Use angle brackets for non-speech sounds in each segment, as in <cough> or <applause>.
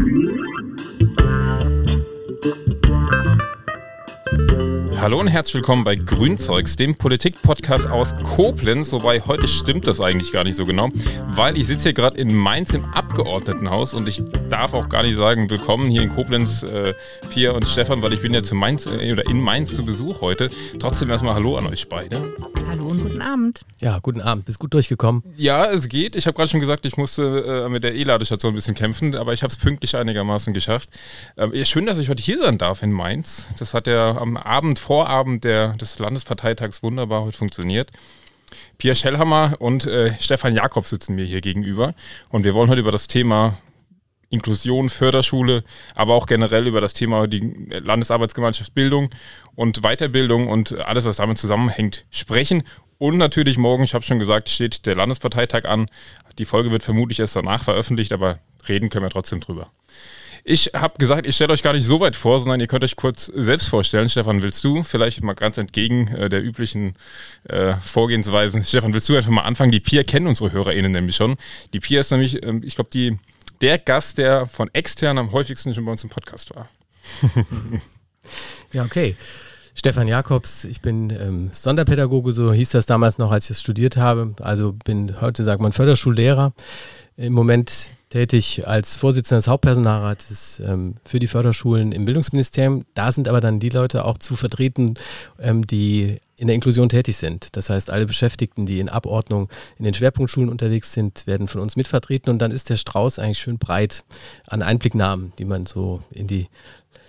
Thank you. Hallo und herzlich willkommen bei Grünzeugs, dem Politik-Podcast aus Koblenz. Wobei heute stimmt das eigentlich gar nicht so genau, weil ich sitze hier gerade in Mainz im Abgeordnetenhaus und ich darf auch gar nicht sagen, willkommen hier in Koblenz, äh, Pia und Stefan, weil ich bin ja zu Mainz äh, oder in Mainz zu Besuch heute. Trotzdem erstmal Hallo an euch beide. Hallo und guten Abend. Ja, guten Abend. Bist gut durchgekommen? Ja, es geht. Ich habe gerade schon gesagt, ich musste äh, mit der E-Ladestation ein bisschen kämpfen, aber ich habe es pünktlich einigermaßen geschafft. Ähm, schön, dass ich heute hier sein darf in Mainz. Das hat ja am Abend vor Vorabend der, des Landesparteitags wunderbar heute funktioniert. Pia Schellhammer und äh, Stefan Jakob sitzen mir hier gegenüber und wir wollen heute über das Thema Inklusion, Förderschule, aber auch generell über das Thema die Landesarbeitsgemeinschaft Bildung und Weiterbildung und alles, was damit zusammenhängt, sprechen. Und natürlich morgen, ich habe schon gesagt, steht der Landesparteitag an. Die Folge wird vermutlich erst danach veröffentlicht, aber reden können wir trotzdem drüber. Ich habe gesagt, ich stelle euch gar nicht so weit vor, sondern ihr könnt euch kurz selbst vorstellen. Stefan, willst du vielleicht mal ganz entgegen äh, der üblichen äh, Vorgehensweisen, <laughs> Stefan, willst du einfach mal anfangen? Die Pia kennen unsere HörerInnen nämlich schon. Die Pia ist nämlich, ähm, ich glaube, der Gast, der von extern am häufigsten schon bei uns im Podcast war. <laughs> ja, okay. Stefan Jakobs, ich bin ähm, Sonderpädagoge, so hieß das damals noch, als ich es studiert habe. Also bin heute, sagt man, Förderschullehrer. Im Moment tätig als Vorsitzender des Hauptpersonalrates ähm, für die Förderschulen im Bildungsministerium. Da sind aber dann die Leute auch zu vertreten, ähm, die in der Inklusion tätig sind. Das heißt, alle Beschäftigten, die in Abordnung in den Schwerpunktschulen unterwegs sind, werden von uns mitvertreten. Und dann ist der Strauß eigentlich schön breit an Einblicknahmen, die man so in die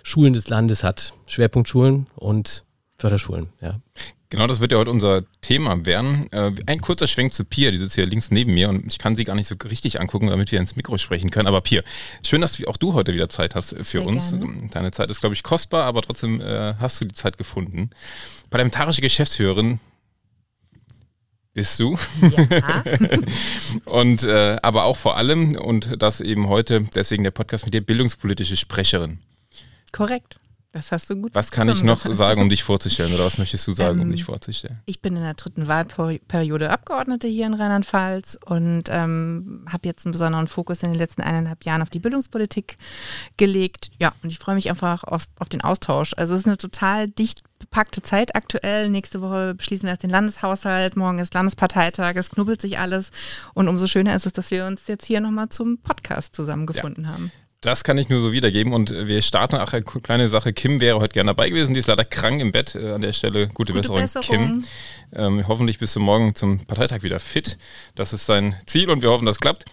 Schulen des Landes hat. Schwerpunktschulen und Förderschulen, ja. Genau, das wird ja heute unser Thema werden. Äh, ein kurzer Schwenk zu Pia, die sitzt hier links neben mir und ich kann sie gar nicht so richtig angucken, damit wir ins Mikro sprechen können. Aber Pia, schön, dass auch du heute wieder Zeit hast für Sehr uns. Gerne. Deine Zeit ist, glaube ich, kostbar, aber trotzdem äh, hast du die Zeit gefunden. Parlamentarische Geschäftsführerin bist du. Ja. <laughs> und äh, aber auch vor allem, und das eben heute, deswegen der Podcast mit dir, bildungspolitische Sprecherin. Korrekt. Das hast du gut Was kann ich noch sagen, um dich vorzustellen? Oder was möchtest du sagen, ähm, um dich vorzustellen? Ich bin in der dritten Wahlperiode Abgeordnete hier in Rheinland-Pfalz und ähm, habe jetzt einen besonderen Fokus in den letzten eineinhalb Jahren auf die Bildungspolitik gelegt. Ja, und ich freue mich einfach auf, auf den Austausch. Also es ist eine total dicht bepackte Zeit aktuell. Nächste Woche beschließen wir erst den Landeshaushalt, morgen ist Landesparteitag, es knubbelt sich alles. Und umso schöner ist es, dass wir uns jetzt hier nochmal zum Podcast zusammengefunden ja. haben. Das kann ich nur so wiedergeben und wir starten auch eine kleine Sache. Kim wäre heute gerne dabei gewesen, die ist leider krank im Bett. Äh, an der Stelle gute, gute Besserung, Besserung, Kim. Ähm, hoffentlich bist du morgen zum Parteitag wieder fit. Das ist sein Ziel und wir hoffen, das klappt.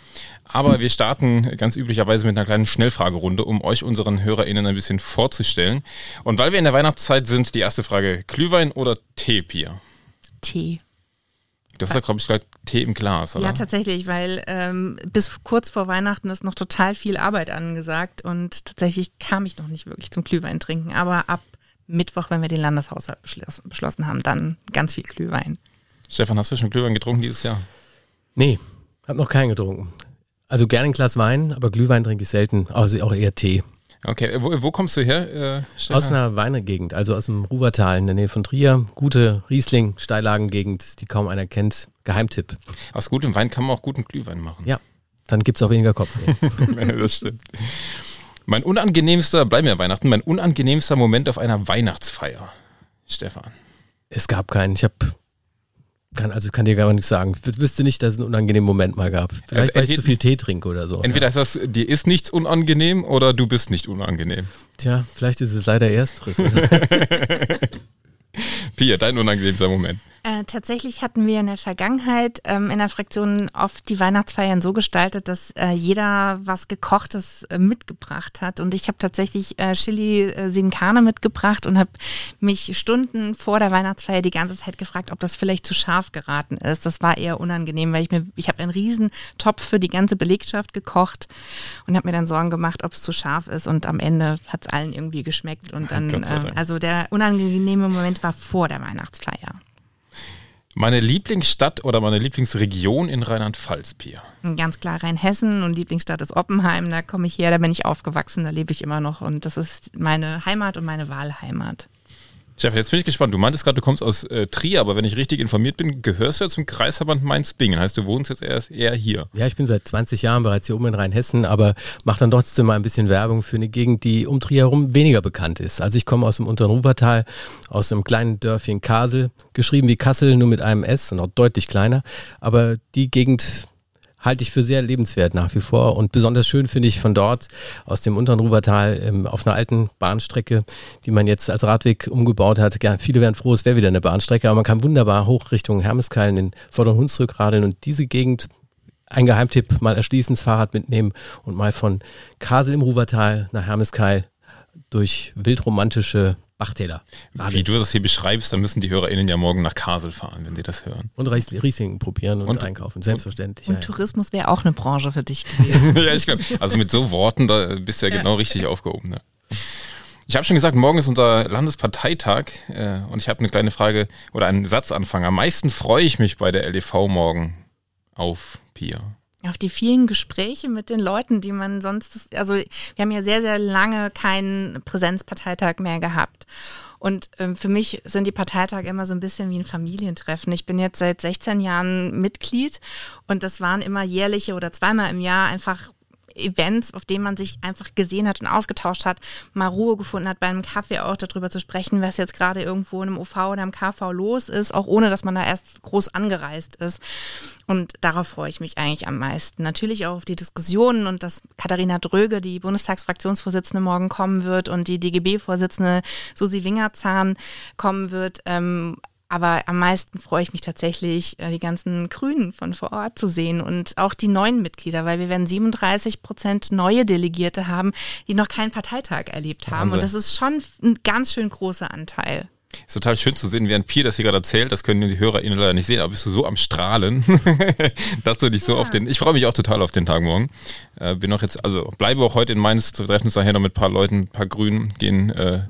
Aber wir starten ganz üblicherweise mit einer kleinen Schnellfragerunde, um euch unseren HörerInnen ein bisschen vorzustellen. Und weil wir in der Weihnachtszeit sind, die erste Frage: Glühwein oder Tee, Pia? Tee. Du hast ja, glaube ich, gerade Tee im Glas, oder? Ja, tatsächlich, weil ähm, bis kurz vor Weihnachten ist noch total viel Arbeit angesagt und tatsächlich kam ich noch nicht wirklich zum Glühwein trinken. Aber ab Mittwoch, wenn wir den Landeshaushalt beschlossen, beschlossen haben, dann ganz viel Glühwein. Stefan, hast du schon Glühwein getrunken dieses Jahr? Nee, hab noch keinen getrunken. Also gerne ein Glas Wein, aber Glühwein trinke ich selten, also auch eher Tee. Okay, wo, wo kommst du her? Äh, aus einer Weinegegend, also aus dem Ruwertal in der Nähe von Trier. Gute Riesling, Steillagengegend, die kaum einer kennt. Geheimtipp. Aus gutem Wein kann man auch guten Glühwein machen. Ja, dann gibt es auch weniger Kopf. <laughs> das stimmt. Mein unangenehmster, bleiben wir Weihnachten, mein unangenehmster Moment auf einer Weihnachtsfeier. Stefan. Es gab keinen. Ich habe kann, also kann dir gar nichts sagen. Ich wüsste nicht, dass es einen unangenehmen Moment mal gab. Vielleicht, also, weil ich zu viel Tee trinke oder so. Entweder ist das, dir ist nichts unangenehm oder du bist nicht unangenehm. Tja, vielleicht ist es leider ersteres. <laughs> Pia, dein unangenehmster Moment. Äh, tatsächlich hatten wir in der Vergangenheit ähm, in der Fraktion oft die Weihnachtsfeiern so gestaltet, dass äh, jeder was Gekochtes äh, mitgebracht hat. Und ich habe tatsächlich äh, Chili äh, Sinkane mitgebracht und habe mich Stunden vor der Weihnachtsfeier die ganze Zeit gefragt, ob das vielleicht zu scharf geraten ist. Das war eher unangenehm, weil ich mir, ich habe einen riesen Topf für die ganze Belegschaft gekocht und habe mir dann Sorgen gemacht, ob es zu scharf ist. Und am Ende hat es allen irgendwie geschmeckt. Und dann, äh, also der unangenehme Moment war vor der Weihnachtsfeier. Meine Lieblingsstadt oder meine Lieblingsregion in Rheinland-Pfalz, Pia? Ganz klar Rheinhessen und Lieblingsstadt ist Oppenheim. Da komme ich her, da bin ich aufgewachsen, da lebe ich immer noch und das ist meine Heimat und meine Wahlheimat. Stefan, jetzt bin ich gespannt. Du meintest gerade, du kommst aus äh, Trier, aber wenn ich richtig informiert bin, gehörst du ja zum Kreisverband Mainz-Bingen. Heißt, du wohnst jetzt erst eher hier. Ja, ich bin seit 20 Jahren bereits hier oben in Rheinhessen, aber mache dann trotzdem mal ein bisschen Werbung für eine Gegend, die um Trier herum weniger bekannt ist. Also ich komme aus dem unteren Ruwertal, aus einem kleinen Dörfchen Kasel, geschrieben wie Kassel, nur mit einem S und auch deutlich kleiner. Aber die Gegend halte ich für sehr lebenswert nach wie vor. Und besonders schön finde ich von dort aus dem unteren Ruwertal ähm, auf einer alten Bahnstrecke, die man jetzt als Radweg umgebaut hat. Ja, viele wären froh, es wäre wieder eine Bahnstrecke, aber man kann wunderbar hoch Richtung Hermeskeil in den vorderen Hunsrück radeln und diese Gegend ein Geheimtipp, mal erschließen, das Fahrrad mitnehmen und mal von Kasel im Ruwertal nach Hermeskeil durch wildromantische Bachtäler. Wie du das hier beschreibst, dann müssen die HörerInnen ja morgen nach Kasel fahren, wenn sie das hören. Und Riesling probieren und, und einkaufen, selbstverständlich. Und, und ja, Tourismus wäre auch eine Branche für dich <laughs> gewesen. ja, ich glaube, also mit so Worten, da bist du ja, ja. genau richtig aufgehoben. Ne? Ich habe schon gesagt, morgen ist unser Landesparteitag äh, und ich habe eine kleine Frage oder einen Satzanfang. Am meisten freue ich mich bei der LDV morgen auf Pia auf die vielen Gespräche mit den Leuten, die man sonst, also wir haben ja sehr, sehr lange keinen Präsenzparteitag mehr gehabt. Und ähm, für mich sind die Parteitage immer so ein bisschen wie ein Familientreffen. Ich bin jetzt seit 16 Jahren Mitglied und das waren immer jährliche oder zweimal im Jahr einfach Events, auf denen man sich einfach gesehen hat und ausgetauscht hat, mal Ruhe gefunden hat, bei einem Kaffee auch darüber zu sprechen, was jetzt gerade irgendwo in einem OV oder im KV los ist, auch ohne dass man da erst groß angereist ist. Und darauf freue ich mich eigentlich am meisten. Natürlich auch auf die Diskussionen und dass Katharina Dröge, die Bundestagsfraktionsvorsitzende, morgen kommen wird und die DGB-Vorsitzende Susi Wingerzahn kommen wird. Ähm, aber am meisten freue ich mich tatsächlich, äh, die ganzen Grünen von vor Ort zu sehen und auch die neuen Mitglieder, weil wir werden 37 Prozent neue Delegierte haben, die noch keinen Parteitag erlebt haben. Wahnsinn. Und das ist schon ein ganz schön großer Anteil. Ist total schön zu sehen, während Pierre das hier gerade erzählt, das können die HörerInnen leider nicht sehen, aber bist du so am Strahlen, <laughs> dass du dich so ja. auf den, ich freue mich auch total auf den Tag morgen. Äh, bin noch jetzt, also bleibe auch heute in Mainz, treffen uns nachher noch mit ein paar Leuten, ein paar Grünen, gehen äh,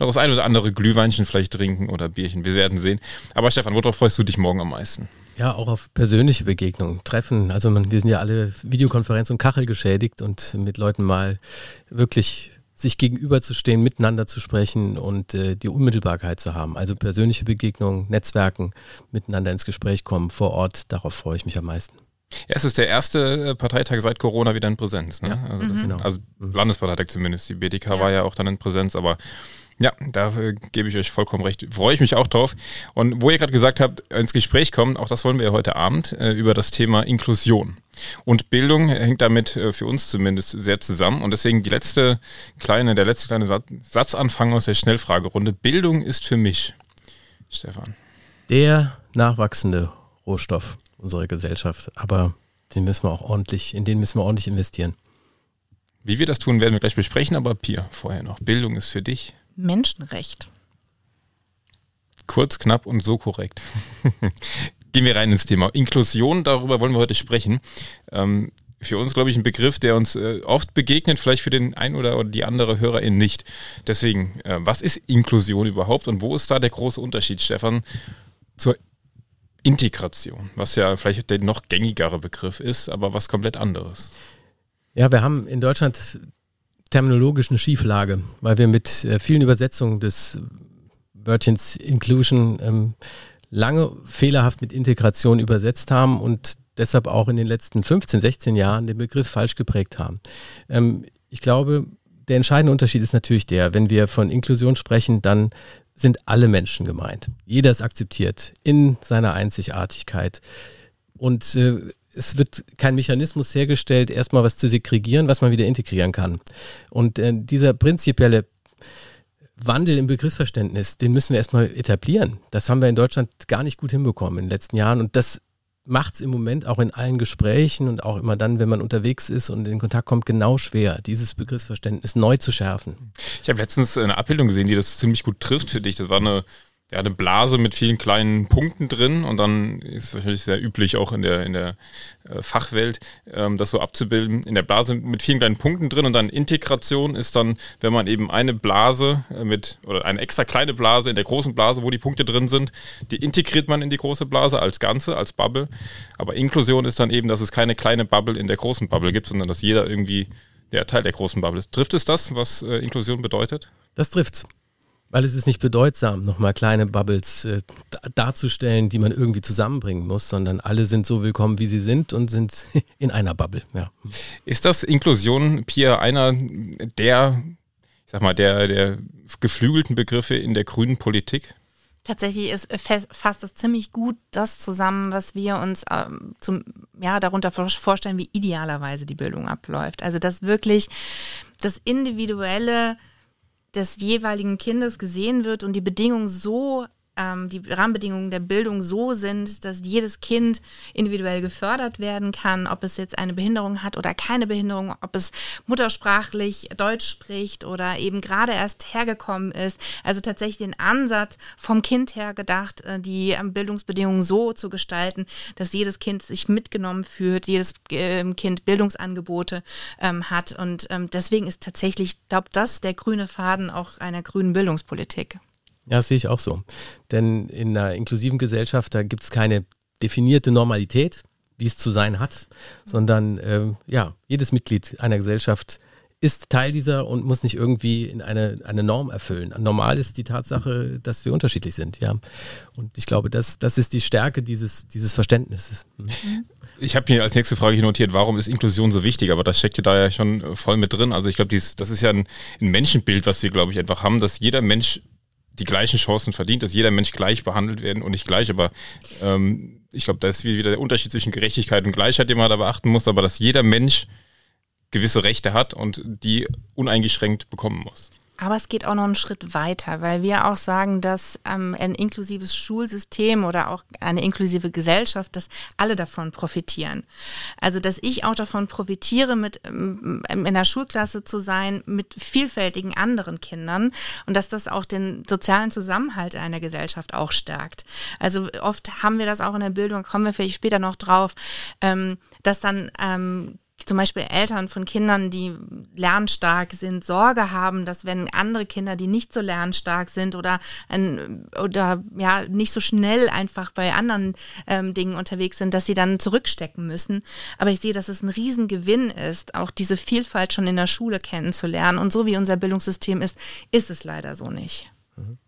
noch das ein oder andere Glühweinchen vielleicht trinken oder Bierchen, wir werden sehen. Aber Stefan, worauf freust du dich morgen am meisten? Ja, auch auf persönliche Begegnungen, Treffen. Also man, wir sind ja alle Videokonferenz und Kachel geschädigt und mit Leuten mal wirklich sich gegenüberzustehen, miteinander zu sprechen und äh, die Unmittelbarkeit zu haben. Also persönliche Begegnungen, Netzwerken, miteinander ins Gespräch kommen vor Ort, darauf freue ich mich am meisten. Ja, es ist der erste äh, Parteitag seit Corona wieder in Präsenz. Ne? Ja. Also, mhm. genau. also mhm. Landesparteitag zumindest. Die BDK ja. war ja auch dann in Präsenz, aber ja, da äh, gebe ich euch vollkommen recht. Freue ich mich auch drauf. Und wo ihr gerade gesagt habt, ins Gespräch kommen, auch das wollen wir heute Abend, äh, über das Thema Inklusion. Und Bildung hängt damit äh, für uns zumindest sehr zusammen. Und deswegen die letzte kleine, der letzte kleine Satzanfang aus der Schnellfragerunde. Bildung ist für mich, Stefan. Der nachwachsende Rohstoff unserer Gesellschaft. Aber den müssen wir auch ordentlich, in den müssen wir ordentlich investieren. Wie wir das tun, werden wir gleich besprechen, aber Pia, vorher noch. Bildung ist für dich. Menschenrecht. Kurz, knapp und so korrekt. <laughs> Gehen wir rein ins Thema. Inklusion, darüber wollen wir heute sprechen. Ähm, für uns, glaube ich, ein Begriff, der uns äh, oft begegnet, vielleicht für den ein oder, die andere Hörerin nicht. Deswegen, äh, was ist Inklusion überhaupt und wo ist da der große Unterschied, Stefan, zur Integration, was ja vielleicht der noch gängigere Begriff ist, aber was komplett anderes? Ja, wir haben in Deutschland terminologisch eine Schieflage, weil wir mit äh, vielen Übersetzungen des Wörtchens Inclusion ähm, lange fehlerhaft mit Integration übersetzt haben und deshalb auch in den letzten 15, 16 Jahren den Begriff falsch geprägt haben. Ähm, ich glaube, der entscheidende Unterschied ist natürlich der, wenn wir von Inklusion sprechen, dann sind alle Menschen gemeint. Jeder ist akzeptiert in seiner Einzigartigkeit. Und äh, es wird kein Mechanismus hergestellt, erstmal was zu segregieren, was man wieder integrieren kann. Und äh, dieser prinzipielle Wandel im Begriffsverständnis, den müssen wir erstmal etablieren. Das haben wir in Deutschland gar nicht gut hinbekommen in den letzten Jahren. Und das macht es im Moment auch in allen Gesprächen und auch immer dann, wenn man unterwegs ist und in Kontakt kommt, genau schwer, dieses Begriffsverständnis neu zu schärfen. Ich habe letztens eine Abbildung gesehen, die das ziemlich gut trifft für dich. Das war eine ja, eine Blase mit vielen kleinen Punkten drin und dann ist es wahrscheinlich sehr üblich auch in der, in der äh, Fachwelt, ähm, das so abzubilden. In der Blase mit vielen kleinen Punkten drin und dann Integration ist dann, wenn man eben eine Blase äh, mit oder eine extra kleine Blase in der großen Blase, wo die Punkte drin sind, die integriert man in die große Blase als Ganze, als Bubble. Aber Inklusion ist dann eben, dass es keine kleine Bubble in der großen Bubble gibt, sondern dass jeder irgendwie der Teil der großen Bubble ist. Trifft es das, was äh, Inklusion bedeutet? Das trifft's. Weil es ist nicht bedeutsam, nochmal kleine Bubbles äh, darzustellen, die man irgendwie zusammenbringen muss, sondern alle sind so willkommen, wie sie sind und sind <laughs> in einer Bubble. Ja. Ist das Inklusion, Pia, einer der, ich sag mal, der, der geflügelten Begriffe in der grünen Politik? Tatsächlich ist, fasst das ziemlich gut das zusammen, was wir uns ähm, zum, ja, darunter vorstellen, wie idealerweise die Bildung abläuft. Also, dass wirklich das individuelle des jeweiligen Kindes gesehen wird und die Bedingungen so ähm, die Rahmenbedingungen der Bildung so sind, dass jedes Kind individuell gefördert werden kann, ob es jetzt eine Behinderung hat oder keine Behinderung, ob es muttersprachlich Deutsch spricht oder eben gerade erst hergekommen ist. Also tatsächlich den Ansatz vom Kind her gedacht, äh, die ähm, Bildungsbedingungen so zu gestalten, dass jedes Kind sich mitgenommen fühlt, jedes äh, Kind Bildungsangebote ähm, hat. Und ähm, deswegen ist tatsächlich, ich glaube, das der grüne Faden auch einer grünen Bildungspolitik. Ja, das sehe ich auch so. Denn in einer inklusiven Gesellschaft, da gibt es keine definierte Normalität, wie es zu sein hat, sondern äh, ja, jedes Mitglied einer Gesellschaft ist Teil dieser und muss nicht irgendwie in eine, eine Norm erfüllen. Normal ist die Tatsache, dass wir unterschiedlich sind, ja. Und ich glaube, das, das ist die Stärke dieses, dieses Verständnisses. Mhm. Ich habe mir als nächste Frage hier notiert, warum ist Inklusion so wichtig? Aber das steckt ja da ja schon voll mit drin. Also ich glaube, das ist ja ein, ein Menschenbild, was wir, glaube ich, einfach haben, dass jeder Mensch die gleichen Chancen verdient, dass jeder Mensch gleich behandelt werden und nicht gleich, aber ähm, ich glaube, da ist wieder der Unterschied zwischen Gerechtigkeit und Gleichheit, den man da beachten muss, aber dass jeder Mensch gewisse Rechte hat und die uneingeschränkt bekommen muss. Aber es geht auch noch einen Schritt weiter, weil wir auch sagen, dass ähm, ein inklusives Schulsystem oder auch eine inklusive Gesellschaft, dass alle davon profitieren. Also, dass ich auch davon profitiere, mit ähm, in der Schulklasse zu sein, mit vielfältigen anderen Kindern und dass das auch den sozialen Zusammenhalt einer Gesellschaft auch stärkt. Also oft haben wir das auch in der Bildung, kommen wir vielleicht später noch drauf, ähm, dass dann ähm, zum Beispiel Eltern von Kindern, die lernstark sind, Sorge haben, dass wenn andere Kinder, die nicht so lernstark sind oder, ein, oder ja nicht so schnell einfach bei anderen ähm, Dingen unterwegs sind, dass sie dann zurückstecken müssen. Aber ich sehe, dass es ein Riesengewinn ist, auch diese Vielfalt schon in der Schule kennenzulernen. Und so wie unser Bildungssystem ist, ist es leider so nicht. Mhm.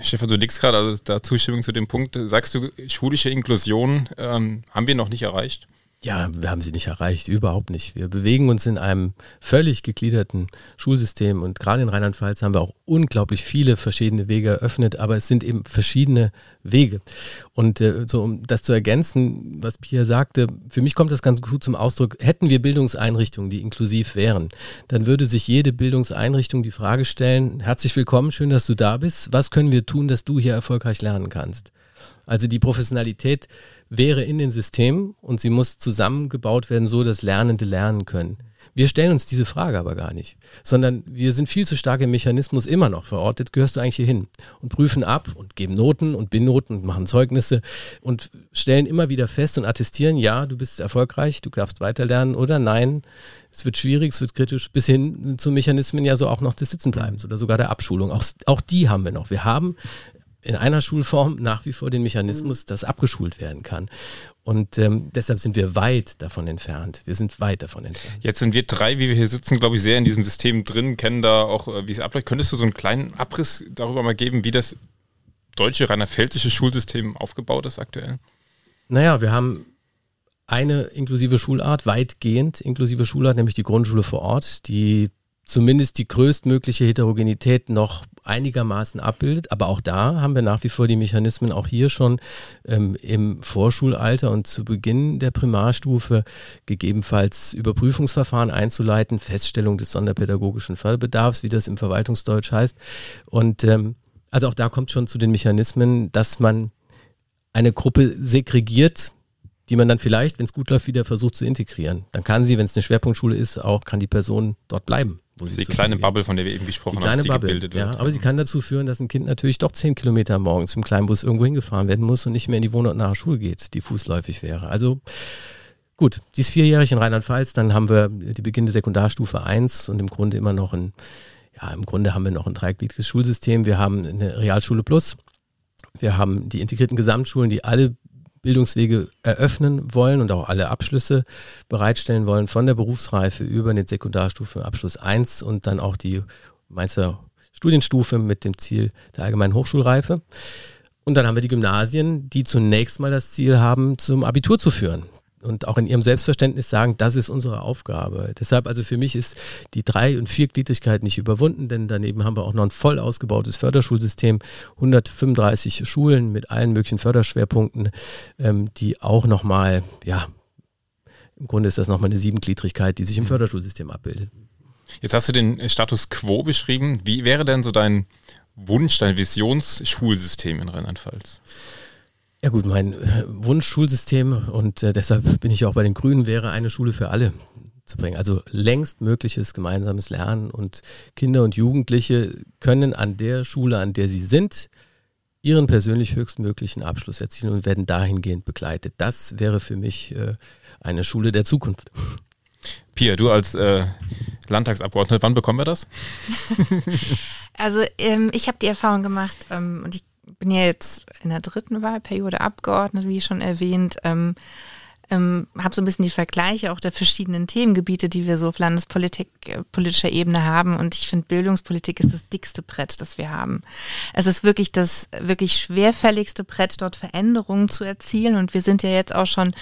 Stefan, du nickst gerade, also da Zustimmung zu dem Punkt. Sagst du, schulische Inklusion ähm, haben wir noch nicht erreicht? Ja, wir haben sie nicht erreicht, überhaupt nicht. Wir bewegen uns in einem völlig gegliederten Schulsystem und gerade in Rheinland-Pfalz haben wir auch unglaublich viele verschiedene Wege eröffnet, aber es sind eben verschiedene Wege. Und äh, so um das zu ergänzen, was Pia sagte, für mich kommt das ganz gut zum Ausdruck, hätten wir Bildungseinrichtungen, die inklusiv wären, dann würde sich jede Bildungseinrichtung die Frage stellen, herzlich willkommen, schön, dass du da bist, was können wir tun, dass du hier erfolgreich lernen kannst? Also die Professionalität wäre in den Systemen und sie muss zusammengebaut werden, so dass Lernende lernen können. Wir stellen uns diese Frage aber gar nicht, sondern wir sind viel zu stark im Mechanismus immer noch verortet, gehörst du eigentlich hier hin und prüfen ab und geben Noten und Binoten und machen Zeugnisse und stellen immer wieder fest und attestieren, ja, du bist erfolgreich, du darfst weiterlernen oder nein, es wird schwierig, es wird kritisch, bis hin zu Mechanismen ja so auch noch des Sitzenbleibens oder sogar der Abschulung. Auch, auch die haben wir noch. Wir haben in einer Schulform nach wie vor den Mechanismus, dass abgeschult werden kann. Und ähm, deshalb sind wir weit davon entfernt. Wir sind weit davon entfernt. Jetzt sind wir drei, wie wir hier sitzen, glaube ich, sehr in diesem System drin, kennen da auch, äh, wie es abläuft. Könntest du so einen kleinen Abriss darüber mal geben, wie das deutsche rheinland-pfälzische Schulsystem aufgebaut ist aktuell? Naja, wir haben eine inklusive Schulart, weitgehend inklusive Schulart, nämlich die Grundschule vor Ort, die zumindest die größtmögliche Heterogenität noch einigermaßen abbildet. Aber auch da haben wir nach wie vor die Mechanismen, auch hier schon ähm, im Vorschulalter und zu Beginn der Primarstufe gegebenenfalls Überprüfungsverfahren einzuleiten, Feststellung des sonderpädagogischen Förderbedarfs, wie das im Verwaltungsdeutsch heißt. Und ähm, also auch da kommt schon zu den Mechanismen, dass man eine Gruppe segregiert, die man dann vielleicht, wenn es gut läuft, wieder versucht zu integrieren. Dann kann sie, wenn es eine Schwerpunktschule ist, auch kann die Person dort bleiben. Wo die kleine Bubble, von der wir eben gesprochen die kleine haben, die Bubble, gebildet wird. Ja, aber sie kann dazu führen, dass ein Kind natürlich doch zehn Kilometer morgens im Kleinbus irgendwo hingefahren werden muss und nicht mehr in die Wohn- und nahe Schule geht, die fußläufig wäre. Also gut, die ist vierjährig in Rheinland-Pfalz, dann haben wir die Beginn der Sekundarstufe 1 und im Grunde immer noch ein, ja, im Grunde haben wir noch ein dreigliedriges Schulsystem. Wir haben eine Realschule Plus. Wir haben die integrierten Gesamtschulen, die alle Bildungswege eröffnen wollen und auch alle Abschlüsse bereitstellen wollen, von der Berufsreife über den Sekundarstufe Abschluss 1 und dann auch die Meister Studienstufe mit dem Ziel der allgemeinen Hochschulreife. Und dann haben wir die Gymnasien, die zunächst mal das Ziel haben, zum Abitur zu führen und auch in ihrem Selbstverständnis sagen, das ist unsere Aufgabe. Deshalb also für mich ist die Drei- und Viergliedrigkeit nicht überwunden, denn daneben haben wir auch noch ein voll ausgebautes Förderschulsystem, 135 Schulen mit allen möglichen Förderschwerpunkten, ähm, die auch nochmal, ja, im Grunde ist das nochmal eine Siebengliedrigkeit, die sich im mhm. Förderschulsystem abbildet. Jetzt hast du den Status quo beschrieben. Wie wäre denn so dein Wunsch, dein Visionsschulsystem in Rheinland-Pfalz? Ja gut, mein äh, Wunschschulsystem und äh, deshalb bin ich auch bei den Grünen, wäre eine Schule für alle zu bringen. Also längst mögliches gemeinsames Lernen und Kinder und Jugendliche können an der Schule, an der sie sind, ihren persönlich höchstmöglichen Abschluss erzielen und werden dahingehend begleitet. Das wäre für mich äh, eine Schule der Zukunft. Pia, du als äh, Landtagsabgeordnete, wann bekommen wir das? <laughs> also ähm, ich habe die Erfahrung gemacht ähm, und ich bin ja jetzt in der dritten Wahlperiode Abgeordnet, wie schon erwähnt. Ähm, ähm, habe so ein bisschen die Vergleiche auch der verschiedenen Themengebiete, die wir so auf Landespolitik, äh, Ebene haben. Und ich finde, Bildungspolitik ist das dickste Brett, das wir haben. Es ist wirklich das wirklich schwerfälligste Brett, dort Veränderungen zu erzielen. Und wir sind ja jetzt auch schon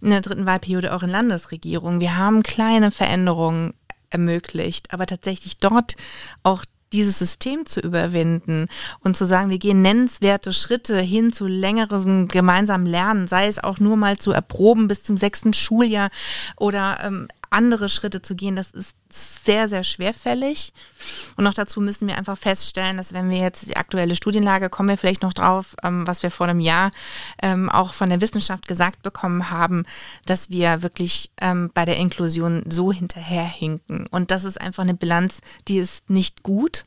in der dritten Wahlperiode auch in Landesregierung. Wir haben kleine Veränderungen ermöglicht, aber tatsächlich dort auch dieses System zu überwinden und zu sagen, wir gehen nennenswerte Schritte hin zu längerem gemeinsamen Lernen, sei es auch nur mal zu erproben bis zum sechsten Schuljahr oder ähm, andere Schritte zu gehen, das ist sehr, sehr schwerfällig. Und noch dazu müssen wir einfach feststellen, dass wenn wir jetzt die aktuelle Studienlage, kommen wir vielleicht noch drauf, ähm, was wir vor einem Jahr ähm, auch von der Wissenschaft gesagt bekommen haben, dass wir wirklich ähm, bei der Inklusion so hinterherhinken. Und das ist einfach eine Bilanz, die ist nicht gut.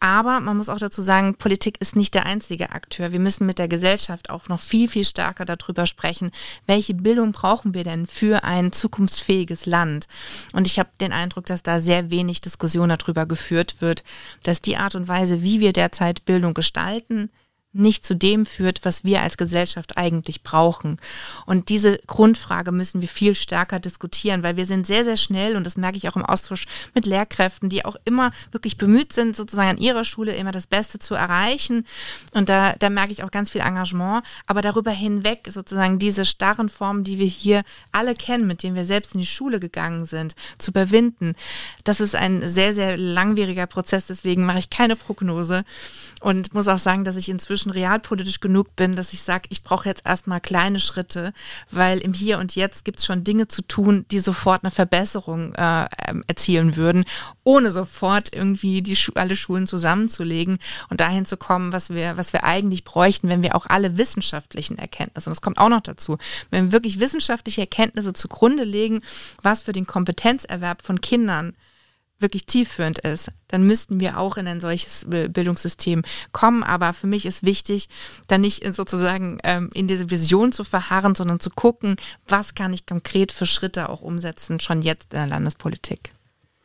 Aber man muss auch dazu sagen, Politik ist nicht der einzige Akteur. Wir müssen mit der Gesellschaft auch noch viel, viel stärker darüber sprechen, welche Bildung brauchen wir denn für ein zukunftsfähiges Land. Und ich habe den Eindruck, dass da sehr wenig Diskussion darüber geführt wird, dass die Art und Weise, wie wir derzeit Bildung gestalten, nicht zu dem führt, was wir als Gesellschaft eigentlich brauchen. Und diese Grundfrage müssen wir viel stärker diskutieren, weil wir sind sehr, sehr schnell, und das merke ich auch im Austausch mit Lehrkräften, die auch immer wirklich bemüht sind, sozusagen an ihrer Schule immer das Beste zu erreichen. Und da, da merke ich auch ganz viel Engagement. Aber darüber hinweg sozusagen diese starren Formen, die wir hier alle kennen, mit denen wir selbst in die Schule gegangen sind, zu überwinden, das ist ein sehr, sehr langwieriger Prozess. Deswegen mache ich keine Prognose und muss auch sagen, dass ich inzwischen realpolitisch genug bin, dass ich sage, ich brauche jetzt erstmal kleine Schritte, weil im Hier und Jetzt gibt es schon Dinge zu tun, die sofort eine Verbesserung äh, ähm, erzielen würden, ohne sofort irgendwie die Schu alle Schulen zusammenzulegen und dahin zu kommen, was wir, was wir eigentlich bräuchten, wenn wir auch alle wissenschaftlichen Erkenntnisse, und das kommt auch noch dazu, wenn wir wirklich wissenschaftliche Erkenntnisse zugrunde legen, was für den Kompetenzerwerb von Kindern wirklich zielführend ist, dann müssten wir auch in ein solches Bildungssystem kommen. Aber für mich ist wichtig, da nicht sozusagen ähm, in diese Vision zu verharren, sondern zu gucken, was kann ich konkret für Schritte auch umsetzen, schon jetzt in der Landespolitik.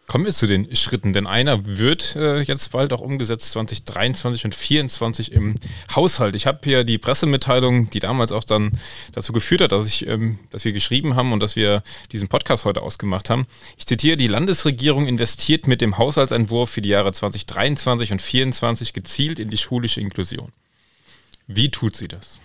Kommen wir zu den Schritten, denn einer wird äh, jetzt bald auch umgesetzt, 2023 und 2024 im Haushalt. Ich habe hier die Pressemitteilung, die damals auch dann dazu geführt hat, dass, ich, ähm, dass wir geschrieben haben und dass wir diesen Podcast heute ausgemacht haben. Ich zitiere, die Landesregierung investiert mit dem Haushaltsentwurf für die Jahre 2023 und 2024 gezielt in die schulische Inklusion. Wie tut sie das?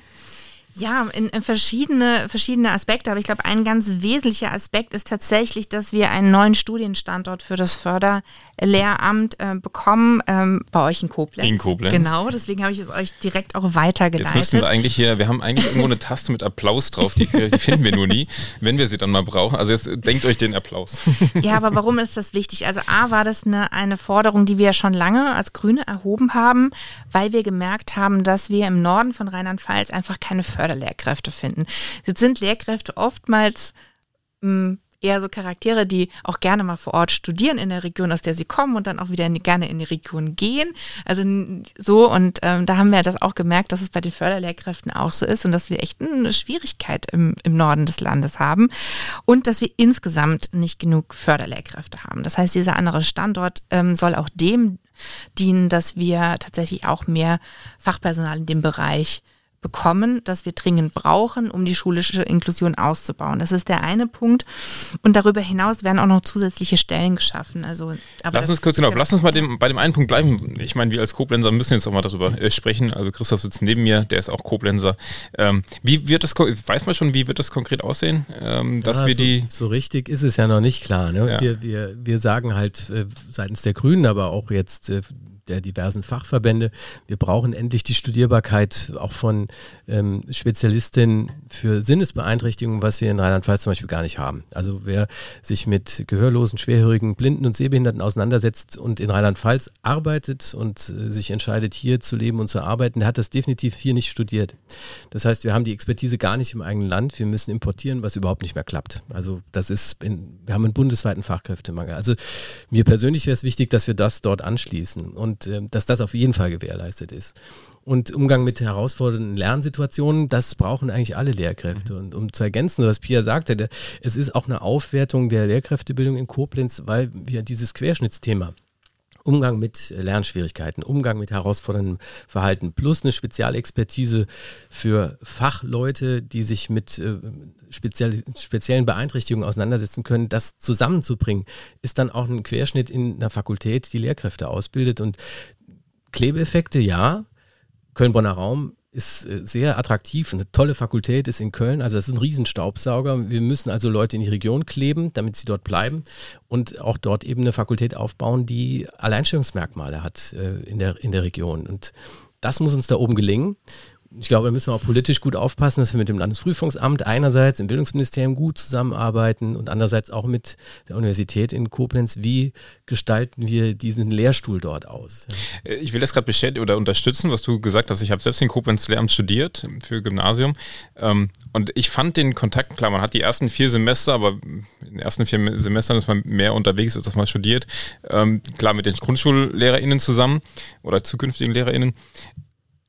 Ja, in, in, verschiedene, verschiedene Aspekte. Aber ich glaube, ein ganz wesentlicher Aspekt ist tatsächlich, dass wir einen neuen Studienstandort für das Förderlehramt äh, bekommen, ähm, bei euch in Koblenz. In Koblenz. Genau, deswegen habe ich es euch direkt auch weitergeleitet. Jetzt müssen wir eigentlich hier, wir haben eigentlich irgendwo eine Taste mit Applaus drauf, die, die finden wir nur nie, wenn wir sie dann mal brauchen. Also jetzt denkt euch den Applaus. Ja, aber warum ist das wichtig? Also A, war das eine, eine Forderung, die wir schon lange als Grüne erhoben haben, weil wir gemerkt haben, dass wir im Norden von Rheinland-Pfalz einfach keine Förderung Förderlehrkräfte finden. Jetzt sind Lehrkräfte oftmals mh, hm, eher so Charaktere, die auch gerne mal vor Ort studieren in der Region, aus der sie kommen und dann auch wieder in gerne in die Region gehen. Also so und ähm, da haben wir das auch gemerkt, dass es bei den Förderlehrkräften auch so ist und dass wir echt eine Schwierigkeit im, im Norden des Landes haben und dass wir insgesamt nicht genug Förderlehrkräfte haben. Das heißt, dieser andere Standort ähm, soll auch dem dienen, dass wir tatsächlich auch mehr Fachpersonal in dem Bereich bekommen, das wir dringend brauchen, um die schulische Inklusion auszubauen. Das ist der eine Punkt. Und darüber hinaus werden auch noch zusätzliche Stellen geschaffen. Also, lass uns kurz genau, lass uns mal dem, bei dem einen Punkt bleiben. Ich meine, wir als Koblenzer müssen jetzt auch mal darüber äh, sprechen. Also Christoph sitzt neben mir, der ist auch Koblenzer. Ähm, wie wird das, weiß man schon, wie wird das konkret aussehen? Ähm, dass ja, wir so, die so richtig ist es ja noch nicht klar. Ne? Ja. Wir, wir, wir sagen halt äh, seitens der Grünen, aber auch jetzt äh, der diversen Fachverbände. Wir brauchen endlich die Studierbarkeit auch von ähm, Spezialistinnen für Sinnesbeeinträchtigungen, was wir in Rheinland-Pfalz zum Beispiel gar nicht haben. Also wer sich mit gehörlosen, schwerhörigen, blinden und sehbehinderten auseinandersetzt und in Rheinland-Pfalz arbeitet und äh, sich entscheidet, hier zu leben und zu arbeiten, der hat das definitiv hier nicht studiert. Das heißt, wir haben die Expertise gar nicht im eigenen Land. Wir müssen importieren, was überhaupt nicht mehr klappt. Also das ist, in, wir haben einen bundesweiten Fachkräftemangel. Also mir persönlich wäre es wichtig, dass wir das dort anschließen. Und und äh, dass das auf jeden Fall gewährleistet ist. Und Umgang mit herausfordernden Lernsituationen, das brauchen eigentlich alle Lehrkräfte. Mhm. Und um zu ergänzen, was Pia sagte, es ist auch eine Aufwertung der Lehrkräftebildung in Koblenz, weil wir dieses Querschnittsthema Umgang mit Lernschwierigkeiten, Umgang mit herausforderndem Verhalten, plus eine Spezialexpertise für Fachleute, die sich mit äh, speziell, speziellen Beeinträchtigungen auseinandersetzen können, das zusammenzubringen, ist dann auch ein Querschnitt in einer Fakultät, die Lehrkräfte ausbildet. Und Klebeeffekte, ja. Köln-Bonner Raum ist äh, sehr attraktiv, eine tolle Fakultät ist in Köln, also es ist ein Riesenstaubsauger. Wir müssen also Leute in die Region kleben, damit sie dort bleiben und auch dort eben eine Fakultät aufbauen, die Alleinstellungsmerkmale hat äh, in, der, in der Region. Und das muss uns da oben gelingen ich glaube, da müssen wir auch politisch gut aufpassen, dass wir mit dem Landesprüfungsamt einerseits im Bildungsministerium gut zusammenarbeiten und andererseits auch mit der Universität in Koblenz. Wie gestalten wir diesen Lehrstuhl dort aus? Äh, ich will das gerade bestätigen oder unterstützen, was du gesagt hast. Ich habe selbst in Koblenz Lehramt studiert für Gymnasium ähm, und ich fand den Kontakt, klar, man hat die ersten vier Semester, aber in den ersten vier Semestern ist man mehr unterwegs, als dass man studiert. Ähm, klar, mit den GrundschullehrerInnen zusammen oder zukünftigen LehrerInnen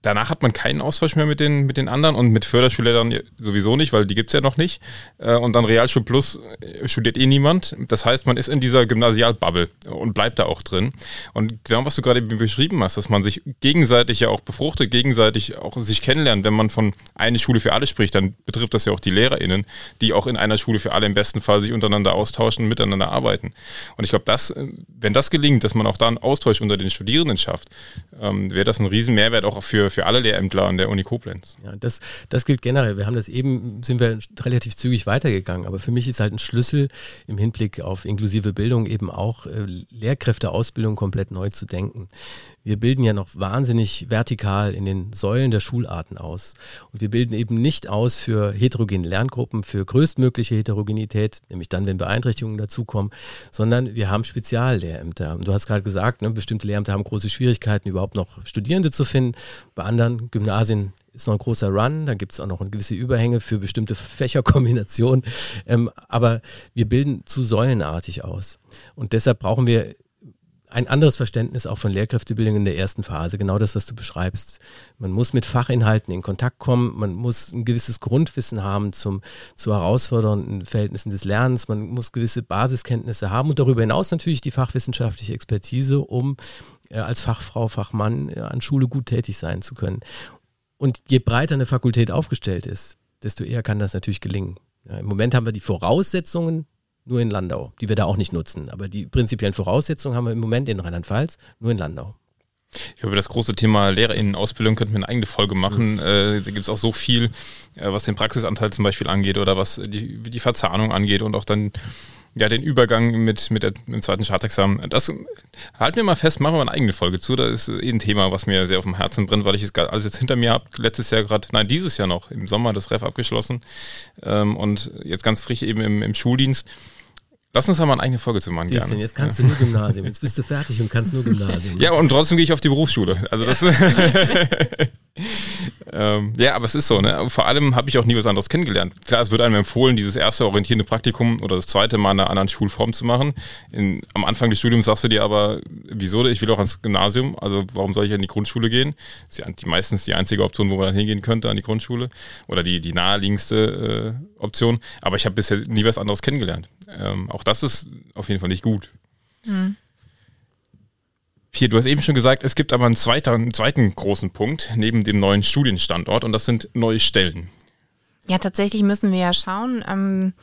danach hat man keinen Austausch mehr mit den, mit den anderen und mit Förderschülern sowieso nicht, weil die gibt es ja noch nicht. Äh, und dann Realschul Plus äh, studiert eh niemand. Das heißt, man ist in dieser Gymnasialbubble und bleibt da auch drin. Und genau, was du gerade beschrieben hast, dass man sich gegenseitig ja auch befruchtet, gegenseitig auch sich kennenlernt. Wenn man von eine Schule für alle spricht, dann betrifft das ja auch die LehrerInnen, die auch in einer Schule für alle im besten Fall sich untereinander austauschen, miteinander arbeiten. Und ich glaube, das, äh, wenn das gelingt, dass man auch da einen Austausch unter den Studierenden schafft, ähm, wäre das ein riesen Mehrwert auch für für, alle Lehrämtler an der Uni Koblenz. Ja, das, das gilt generell. Wir haben das eben, sind wir relativ zügig weitergegangen. Aber für mich ist halt ein Schlüssel im Hinblick auf inklusive Bildung eben auch äh, Lehrkräfteausbildung komplett neu zu denken. Wir bilden ja noch wahnsinnig vertikal in den Säulen der Schularten aus. Und wir bilden eben nicht aus für heterogene Lerngruppen, für größtmögliche Heterogenität, nämlich dann, wenn Beeinträchtigungen dazukommen, sondern wir haben Speziallehrämter. Du hast gerade gesagt, ne, bestimmte Lehrämter haben große Schwierigkeiten, überhaupt noch Studierende zu finden. Bei anderen Gymnasien ist noch ein großer Run, da gibt es auch noch gewisse Überhänge für bestimmte Fächerkombinationen. Ähm, aber wir bilden zu säulenartig aus. Und deshalb brauchen wir ein anderes Verständnis auch von Lehrkräftebildung in der ersten Phase, genau das, was du beschreibst. Man muss mit Fachinhalten in Kontakt kommen, man muss ein gewisses Grundwissen haben zum, zu herausfordernden Verhältnissen des Lernens, man muss gewisse Basiskenntnisse haben und darüber hinaus natürlich die fachwissenschaftliche Expertise, um äh, als Fachfrau, Fachmann äh, an Schule gut tätig sein zu können. Und je breiter eine Fakultät aufgestellt ist, desto eher kann das natürlich gelingen. Ja, Im Moment haben wir die Voraussetzungen nur in Landau, die wir da auch nicht nutzen. Aber die prinzipiellen Voraussetzungen haben wir im Moment in Rheinland-Pfalz, nur in Landau. Ich glaube, das große Thema LehrerInnen-Ausbildung könnten wir eine eigene Folge machen. Mhm. Äh, da gibt es auch so viel, äh, was den Praxisanteil zum Beispiel angeht oder was die, die Verzahnung angeht und auch dann ja, den Übergang mit, mit, dem zweiten Staatsexamen. Das halten wir mal fest, machen wir eine eigene Folge zu. Das ist eh ein Thema, was mir sehr auf dem Herzen brennt, weil ich es alles jetzt hinter mir habe. Letztes Jahr gerade, nein, dieses Jahr noch, im Sommer das Ref abgeschlossen ähm, und jetzt ganz frisch eben im, im Schuldienst. Lass uns da mal eine eigene Folge zu machen. Siehst gerne. Du, jetzt kannst du nur Gymnasium. Jetzt bist du fertig und kannst nur Gymnasium. ja, und trotzdem gehe ich auf die Berufsschule. Also das. <laughs> <laughs> ähm, ja, aber es ist so, ne? Vor allem habe ich auch nie was anderes kennengelernt. Klar, es wird einem empfohlen, dieses erste orientierende Praktikum oder das zweite mal in einer anderen Schulform zu machen. In, am Anfang des Studiums sagst du dir aber, wieso? Ich will auch ans Gymnasium, also warum soll ich an die Grundschule gehen? Das ist ja die, meistens die einzige Option, wo man dann hingehen könnte, an die Grundschule. Oder die, die naheliegendste äh, Option. Aber ich habe bisher nie was anderes kennengelernt. Ähm, auch das ist auf jeden Fall nicht gut. Mhm. Hier, du hast eben schon gesagt, es gibt aber einen, zweiter, einen zweiten großen Punkt neben dem neuen Studienstandort und das sind neue Stellen. Ja, tatsächlich müssen wir ja schauen, ähm,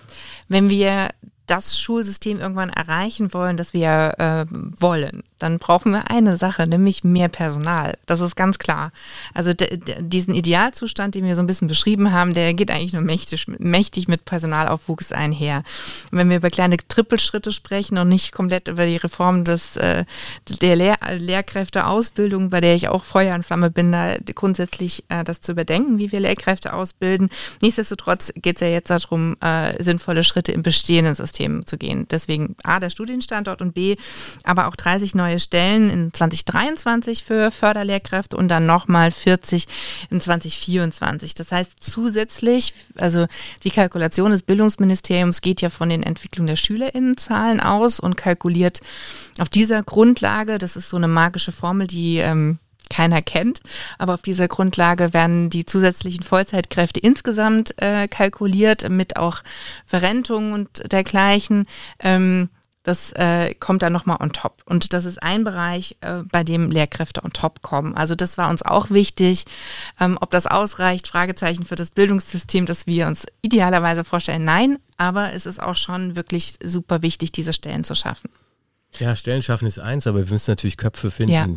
wenn wir das Schulsystem irgendwann erreichen wollen, das wir äh, wollen, dann brauchen wir eine Sache, nämlich mehr Personal. Das ist ganz klar. Also diesen Idealzustand, den wir so ein bisschen beschrieben haben, der geht eigentlich nur mächtig, mächtig mit Personalaufwuchs einher. Und wenn wir über kleine Trippelschritte sprechen und nicht komplett über die Reform des, äh, der Lehr Lehrkräfteausbildung, bei der ich auch Feuer und Flamme bin, da grundsätzlich äh, das zu überdenken, wie wir Lehrkräfte ausbilden. Nichtsdestotrotz geht es ja jetzt darum, äh, sinnvolle Schritte im bestehenden System zu gehen. Deswegen A, der Studienstandort und B, aber auch 30 neue neue Stellen in 2023 für Förderlehrkräfte und dann nochmal 40 in 2024. Das heißt zusätzlich, also die Kalkulation des Bildungsministeriums geht ja von den Entwicklungen der Schülerinnenzahlen aus und kalkuliert auf dieser Grundlage, das ist so eine magische Formel, die ähm, keiner kennt. Aber auf dieser Grundlage werden die zusätzlichen Vollzeitkräfte insgesamt äh, kalkuliert, mit auch Verrentung und dergleichen. Ähm, das äh, kommt dann nochmal on top. Und das ist ein Bereich, äh, bei dem Lehrkräfte on top kommen. Also das war uns auch wichtig. Ähm, ob das ausreicht, Fragezeichen für das Bildungssystem, das wir uns idealerweise vorstellen. Nein, aber es ist auch schon wirklich super wichtig, diese Stellen zu schaffen. Ja, Stellen schaffen ist eins, aber wir müssen natürlich Köpfe finden. Ja,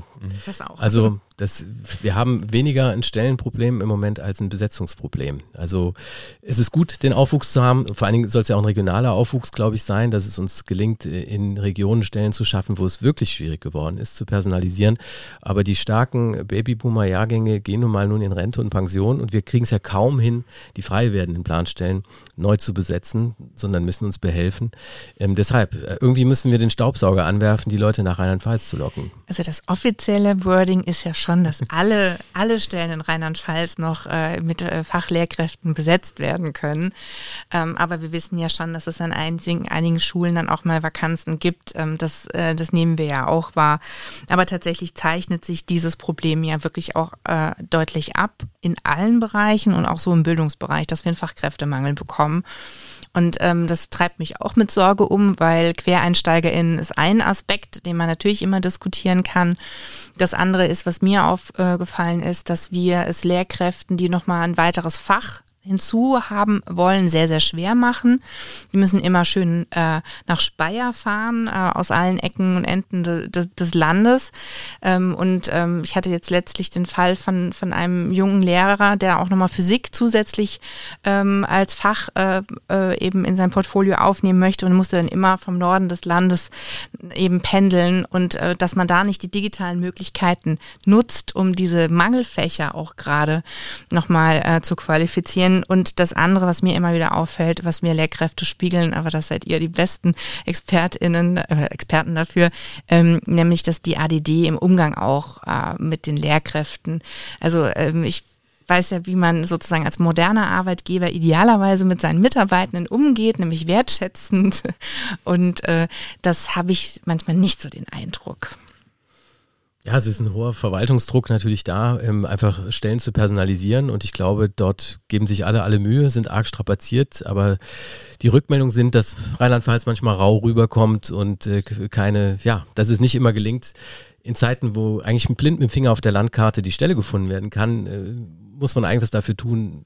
das auch. Also das, wir haben weniger ein Stellenproblem im Moment als ein Besetzungsproblem. Also es ist gut, den Aufwuchs zu haben. Vor allen Dingen soll es ja auch ein regionaler Aufwuchs, glaube ich, sein, dass es uns gelingt, in Regionen Stellen zu schaffen, wo es wirklich schwierig geworden ist, zu personalisieren. Aber die starken Babyboomer-Jahrgänge gehen nun mal nun in Rente und Pension und wir kriegen es ja kaum hin, die frei werdenden Planstellen neu zu besetzen, sondern müssen uns behelfen. Ähm, deshalb, äh, irgendwie müssen wir den Staubsauger anwerfen, die Leute nach Rheinland-Pfalz zu locken. Also das offizielle Wording ist ja schon schon, dass alle, alle Stellen in Rheinland-Pfalz noch äh, mit äh, Fachlehrkräften besetzt werden können. Ähm, aber wir wissen ja schon, dass es an einigen, einigen Schulen dann auch mal Vakanzen gibt. Ähm, das, äh, das nehmen wir ja auch wahr. Aber tatsächlich zeichnet sich dieses Problem ja wirklich auch äh, deutlich ab in allen Bereichen und auch so im Bildungsbereich, dass wir einen Fachkräftemangel bekommen. Und ähm, das treibt mich auch mit Sorge um, weil QuereinsteigerInnen ist ein Aspekt, den man natürlich immer diskutieren kann. Das andere ist, was mir aufgefallen ist, dass wir es Lehrkräften, die nochmal ein weiteres Fach hinzu haben wollen, sehr, sehr schwer machen. Die müssen immer schön äh, nach Speyer fahren, äh, aus allen Ecken und Enden de, de, des Landes. Ähm, und ähm, ich hatte jetzt letztlich den Fall von, von einem jungen Lehrer, der auch nochmal Physik zusätzlich ähm, als Fach äh, äh, eben in sein Portfolio aufnehmen möchte und musste dann immer vom Norden des Landes eben pendeln und äh, dass man da nicht die digitalen Möglichkeiten nutzt, um diese Mangelfächer auch gerade nochmal äh, zu qualifizieren sein. Und das andere, was mir immer wieder auffällt, was mir Lehrkräfte spiegeln, aber das seid ihr die besten ExpertInnen, äh, Experten dafür, ähm, nämlich, dass die ADD im Umgang auch äh, mit den Lehrkräften, also ähm, ich weiß ja, wie man sozusagen als moderner Arbeitgeber idealerweise mit seinen Mitarbeitenden umgeht, nämlich wertschätzend. <laughs> Und äh, das habe ich manchmal nicht so den Eindruck. Ja, es ist ein hoher Verwaltungsdruck natürlich da, ähm, einfach Stellen zu personalisieren und ich glaube, dort geben sich alle alle Mühe, sind arg strapaziert, aber die Rückmeldungen sind, dass Rheinland-Pfalz manchmal rau rüberkommt und äh, keine, ja, dass es nicht immer gelingt, in Zeiten, wo eigentlich blind mit dem Finger auf der Landkarte die Stelle gefunden werden kann, äh, muss man eigentlich was dafür tun,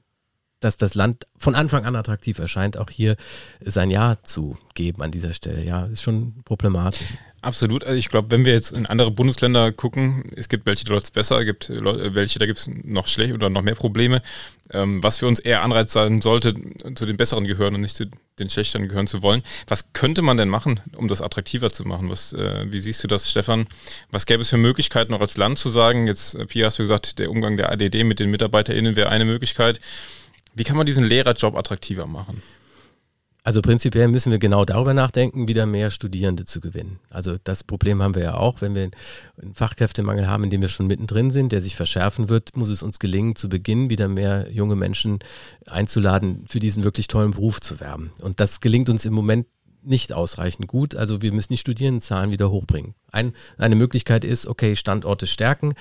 dass das Land von Anfang an attraktiv erscheint, auch hier sein Ja zu geben an dieser Stelle. Ja, ist schon problematisch. Absolut. Also ich glaube, wenn wir jetzt in andere Bundesländer gucken, es gibt welche, da läuft es besser, es gibt welche, da gibt es noch schlecht oder noch mehr Probleme. Ähm, was für uns eher Anreiz sein sollte, zu den Besseren gehören und nicht zu den Schlechteren gehören zu wollen. Was könnte man denn machen, um das attraktiver zu machen? Was, äh, wie siehst du das, Stefan? Was gäbe es für Möglichkeiten, noch als Land zu sagen? Jetzt, äh, Pia, hast du gesagt, der Umgang der ADD mit den MitarbeiterInnen wäre eine Möglichkeit. Wie kann man diesen Lehrerjob attraktiver machen? Also prinzipiell müssen wir genau darüber nachdenken, wieder mehr Studierende zu gewinnen. Also das Problem haben wir ja auch, wenn wir einen Fachkräftemangel haben, in dem wir schon mittendrin sind, der sich verschärfen wird, muss es uns gelingen, zu Beginn wieder mehr junge Menschen einzuladen, für diesen wirklich tollen Beruf zu werben. Und das gelingt uns im Moment nicht ausreichend gut. Also wir müssen die Studierendenzahlen wieder hochbringen. Ein, eine Möglichkeit ist, okay, Standorte stärken,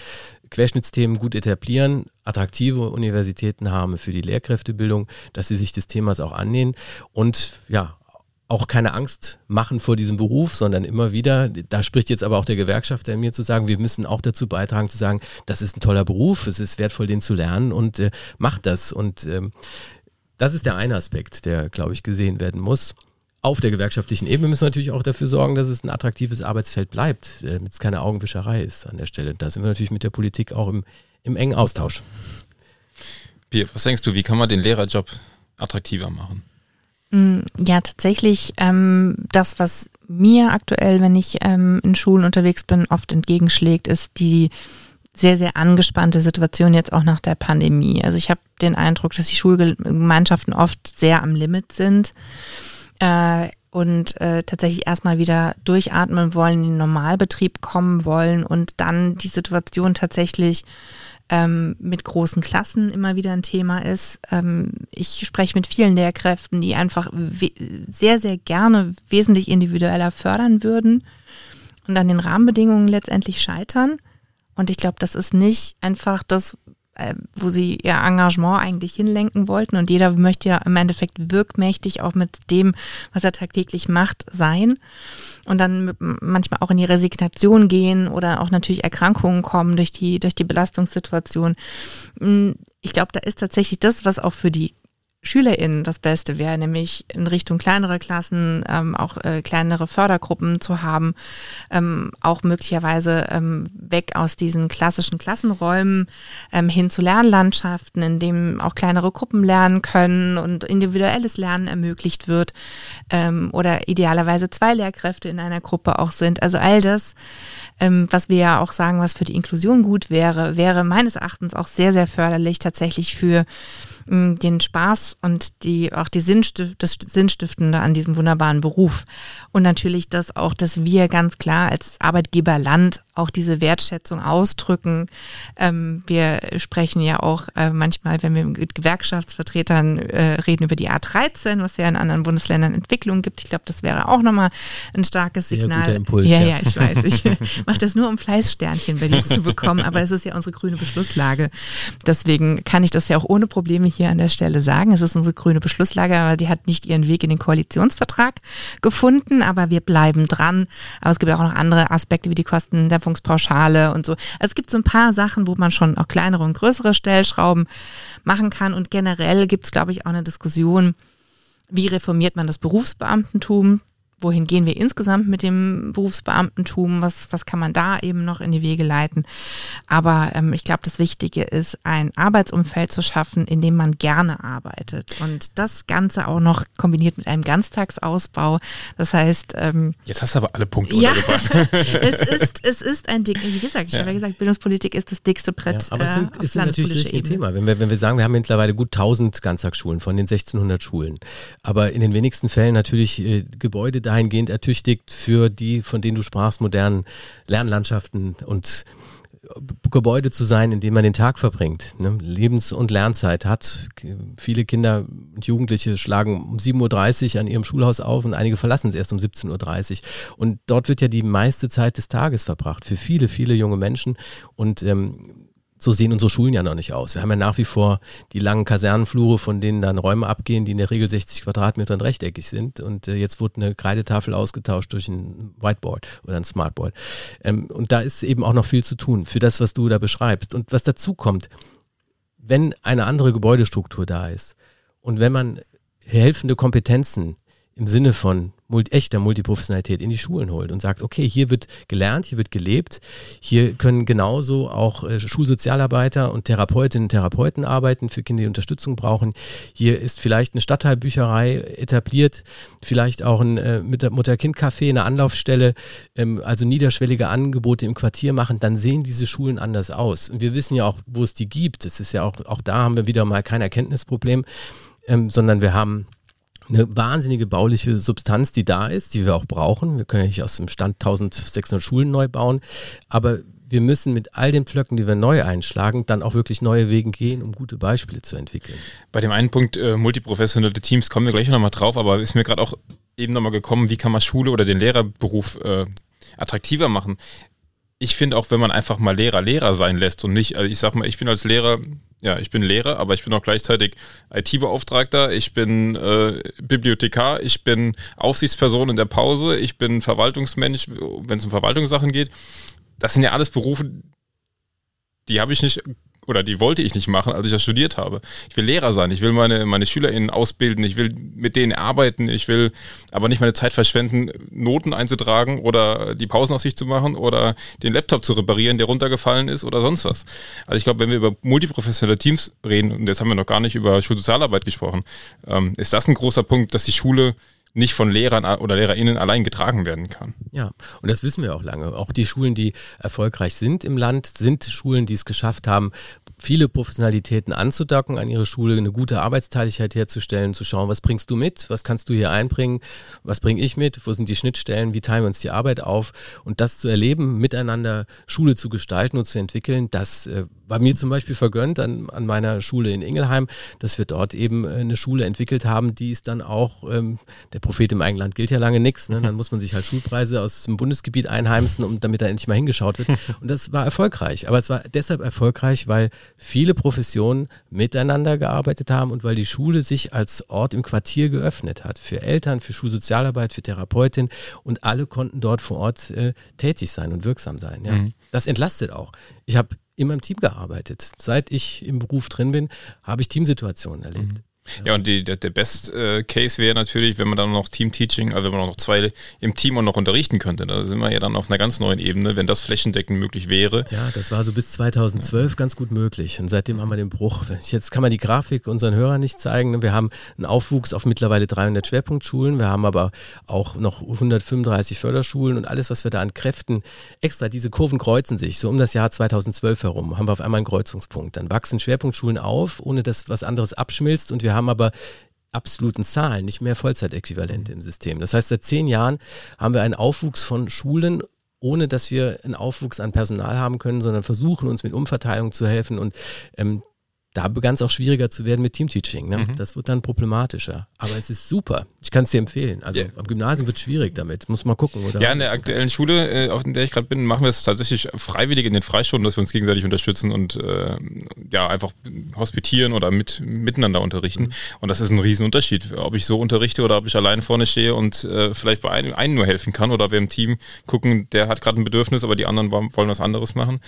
Querschnittsthemen gut etablieren, attraktive Universitäten haben für die Lehrkräftebildung, dass sie sich des Themas auch annehmen und ja, auch keine Angst machen vor diesem Beruf, sondern immer wieder, da spricht jetzt aber auch der Gewerkschafter in mir zu sagen, wir müssen auch dazu beitragen zu sagen, das ist ein toller Beruf, es ist wertvoll, den zu lernen und äh, macht das. Und ähm, das ist der eine Aspekt, der, glaube ich, gesehen werden muss. Auf der gewerkschaftlichen Ebene müssen wir natürlich auch dafür sorgen, dass es ein attraktives Arbeitsfeld bleibt, äh, damit es keine Augenwischerei ist an der Stelle. Da sind wir natürlich mit der Politik auch im, im engen Austausch. Bier, was denkst du, wie kann man den Lehrerjob attraktiver machen? Mm, ja, tatsächlich ähm, das, was mir aktuell, wenn ich ähm, in Schulen unterwegs bin, oft entgegenschlägt, ist die sehr, sehr angespannte Situation jetzt auch nach der Pandemie. Also ich habe den Eindruck, dass die Schulgemeinschaften oft sehr am Limit sind äh, und äh, tatsächlich erstmal wieder durchatmen wollen, in den Normalbetrieb kommen wollen und dann die Situation tatsächlich ähm, mit großen Klassen immer wieder ein Thema ist. Ähm, ich spreche mit vielen Lehrkräften, die einfach sehr, sehr gerne wesentlich individueller fördern würden und an den Rahmenbedingungen letztendlich scheitern. Und ich glaube, das ist nicht einfach das, wo sie ihr Engagement eigentlich hinlenken wollten. Und jeder möchte ja im Endeffekt wirkmächtig auch mit dem, was er tagtäglich macht, sein. Und dann manchmal auch in die Resignation gehen oder auch natürlich Erkrankungen kommen durch die, durch die Belastungssituation. Hm, ich glaube, da ist tatsächlich das, was auch für die SchülerInnen das Beste wäre, nämlich in Richtung kleinere Klassen, ähm, auch äh, kleinere Fördergruppen zu haben, ähm, auch möglicherweise ähm, weg aus diesen klassischen Klassenräumen ähm, hin zu Lernlandschaften, in dem auch kleinere Gruppen lernen können und individuelles Lernen ermöglicht wird ähm, oder idealerweise zwei Lehrkräfte in einer Gruppe auch sind. Also all das, ähm, was wir ja auch sagen, was für die Inklusion gut wäre, wäre meines Erachtens auch sehr, sehr förderlich tatsächlich für den Spaß und die, auch die Sinnstift, das Sinnstiftende an diesem wunderbaren Beruf. Und natürlich das auch, dass wir ganz klar als Arbeitgeberland auch diese Wertschätzung ausdrücken. Ähm, wir sprechen ja auch äh, manchmal, wenn wir mit Gewerkschaftsvertretern äh, reden, über die A13, was ja in anderen Bundesländern Entwicklungen gibt. Ich glaube, das wäre auch nochmal ein starkes Sehr Signal. Guter Impuls, ja, ja, ja, ich weiß. Ich <laughs> mache das nur, um Fleißsternchen bei dir zu bekommen, aber es ist ja unsere grüne Beschlusslage. Deswegen kann ich das ja auch ohne Probleme hier an der Stelle sagen. Es ist unsere grüne Beschlusslage, aber die hat nicht ihren Weg in den Koalitionsvertrag gefunden, aber wir bleiben dran. Aber es gibt auch noch andere Aspekte wie die Kosten der Schöpfungspauschale und so. Also es gibt so ein paar Sachen, wo man schon auch kleinere und größere Stellschrauben machen kann. Und generell gibt es, glaube ich, auch eine Diskussion, wie reformiert man das Berufsbeamtentum? Wohin gehen wir insgesamt mit dem Berufsbeamtentum, was, was kann man da eben noch in die Wege leiten. Aber ähm, ich glaube, das Wichtige ist, ein Arbeitsumfeld zu schaffen, in dem man gerne arbeitet. Und das Ganze auch noch kombiniert mit einem Ganztagsausbau. Das heißt. Ähm, Jetzt hast du aber alle Punkte ja, <laughs> es ist, es ist ein dick, wie gesagt, ich ja. habe ja gesagt, Bildungspolitik ist das dickste Brett. Ja, aber es, sind, äh, ist natürlich ein Thema. Wenn wir, wenn wir sagen, wir haben mittlerweile gut 1000 Ganztagsschulen von den 1600 Schulen. Aber in den wenigsten Fällen natürlich äh, Gebäude da dahingehend ertüchtigt für die, von denen du sprachst, modernen Lernlandschaften und Gebäude zu sein, in dem man den Tag verbringt, ne? Lebens- und Lernzeit hat. Viele Kinder und Jugendliche schlagen um 7.30 Uhr an ihrem Schulhaus auf und einige verlassen es erst um 17.30 Uhr. Und dort wird ja die meiste Zeit des Tages verbracht für viele, viele junge Menschen. Und ähm, so sehen unsere Schulen ja noch nicht aus. Wir haben ja nach wie vor die langen Kasernenflure, von denen dann Räume abgehen, die in der Regel 60 Quadratmeter und rechteckig sind. Und äh, jetzt wurde eine Kreidetafel ausgetauscht durch ein Whiteboard oder ein Smartboard. Ähm, und da ist eben auch noch viel zu tun für das, was du da beschreibst. Und was dazu kommt, wenn eine andere Gebäudestruktur da ist und wenn man helfende Kompetenzen im Sinne von echter Multiprofessionalität in die Schulen holt und sagt, okay, hier wird gelernt, hier wird gelebt, hier können genauso auch äh, Schulsozialarbeiter und Therapeutinnen und Therapeuten arbeiten für Kinder, die Unterstützung brauchen. Hier ist vielleicht eine Stadtteilbücherei etabliert, vielleicht auch ein äh, Mutter-Kind-Café, eine Anlaufstelle, ähm, also niederschwellige Angebote im Quartier machen, dann sehen diese Schulen anders aus. Und wir wissen ja auch, wo es die gibt. Es ist ja auch, auch da haben wir wieder mal kein Erkenntnisproblem, ähm, sondern wir haben eine wahnsinnige bauliche Substanz, die da ist, die wir auch brauchen. Wir können ja nicht aus dem Stand 1600 Schulen neu bauen, aber wir müssen mit all den Pflöcken, die wir neu einschlagen, dann auch wirklich neue Wege gehen, um gute Beispiele zu entwickeln. Bei dem einen Punkt äh, multiprofessionelle Teams kommen wir gleich nochmal drauf, aber ist mir gerade auch eben nochmal gekommen, wie kann man Schule oder den Lehrerberuf äh, attraktiver machen? Ich finde auch, wenn man einfach mal Lehrer Lehrer sein lässt und nicht, also ich sag mal, ich bin als Lehrer ja, ich bin Lehrer, aber ich bin auch gleichzeitig IT-Beauftragter, ich bin äh, Bibliothekar, ich bin Aufsichtsperson in der Pause, ich bin Verwaltungsmensch, wenn es um Verwaltungssachen geht. Das sind ja alles Berufe, die habe ich nicht oder die wollte ich nicht machen, als ich das studiert habe. Ich will Lehrer sein, ich will meine, meine SchülerInnen ausbilden, ich will mit denen arbeiten, ich will aber nicht meine Zeit verschwenden, Noten einzutragen oder die Pausenaufsicht zu machen oder den Laptop zu reparieren, der runtergefallen ist oder sonst was. Also ich glaube, wenn wir über multiprofessionelle Teams reden, und jetzt haben wir noch gar nicht über Schulsozialarbeit gesprochen, ähm, ist das ein großer Punkt, dass die Schule nicht von Lehrern oder LehrerInnen allein getragen werden kann. Ja, und das wissen wir auch lange. Auch die Schulen, die erfolgreich sind im Land, sind Schulen, die es geschafft haben, viele Professionalitäten anzudocken an ihre Schule, eine gute Arbeitsteiligkeit herzustellen, zu schauen, was bringst du mit, was kannst du hier einbringen, was bringe ich mit, wo sind die Schnittstellen, wie teilen wir uns die Arbeit auf? Und das zu erleben, miteinander Schule zu gestalten und zu entwickeln, das äh, war mir zum Beispiel vergönnt an, an meiner Schule in Ingelheim, dass wir dort eben äh, eine Schule entwickelt haben, die ist dann auch, ähm, der Prophet im eigenen Land gilt ja lange nichts, ne? dann muss man sich halt Schulpreise aus dem Bundesgebiet einheimsen, um, damit da endlich mal hingeschaut wird. <laughs> Und das war erfolgreich. Aber es war deshalb erfolgreich, weil viele Professionen miteinander gearbeitet haben und weil die Schule sich als Ort im Quartier geöffnet hat. Für Eltern, für Schulsozialarbeit, für Therapeutin und alle konnten dort vor Ort äh, tätig sein und wirksam sein. Ja. Mhm. Das entlastet auch. Ich habe in meinem Team gearbeitet. Seit ich im Beruf drin bin, habe ich Teamsituationen erlebt. Mhm. Ja, und die, der, der Best äh, Case wäre natürlich, wenn man dann noch Team-Teaching, also wenn man noch zwei im Team und noch unterrichten könnte. Da sind wir ja dann auf einer ganz neuen Ebene, wenn das flächendeckend möglich wäre. Ja, das war so bis 2012 ja. ganz gut möglich. Und seitdem haben wir den Bruch. Jetzt kann man die Grafik unseren Hörern nicht zeigen. Wir haben einen Aufwuchs auf mittlerweile 300 Schwerpunktschulen. Wir haben aber auch noch 135 Förderschulen und alles, was wir da an Kräften extra, diese Kurven kreuzen sich. So um das Jahr 2012 herum haben wir auf einmal einen Kreuzungspunkt. Dann wachsen Schwerpunktschulen auf, ohne dass was anderes abschmilzt und wir wir haben aber absoluten Zahlen, nicht mehr Vollzeitäquivalente im System. Das heißt, seit zehn Jahren haben wir einen Aufwuchs von Schulen, ohne dass wir einen Aufwuchs an Personal haben können, sondern versuchen uns mit Umverteilung zu helfen und ähm, da begann es auch schwieriger zu werden mit Teamteaching. Ne? Mhm. Das wird dann problematischer. Aber es ist super. Ich kann es dir empfehlen. Also yeah. am Gymnasium wird es schwierig damit. Muss man gucken, oder? Ja, in der aktuellen Schule, äh, auf der ich gerade bin, machen wir es tatsächlich freiwillig in den Freistunden, dass wir uns gegenseitig unterstützen und äh, ja, einfach hospitieren oder mit, miteinander unterrichten. Mhm. Und das ist ein Riesenunterschied, ob ich so unterrichte oder ob ich alleine vorne stehe und äh, vielleicht bei einem, einem nur helfen kann oder wir im Team gucken, der hat gerade ein Bedürfnis, aber die anderen wollen was anderes machen.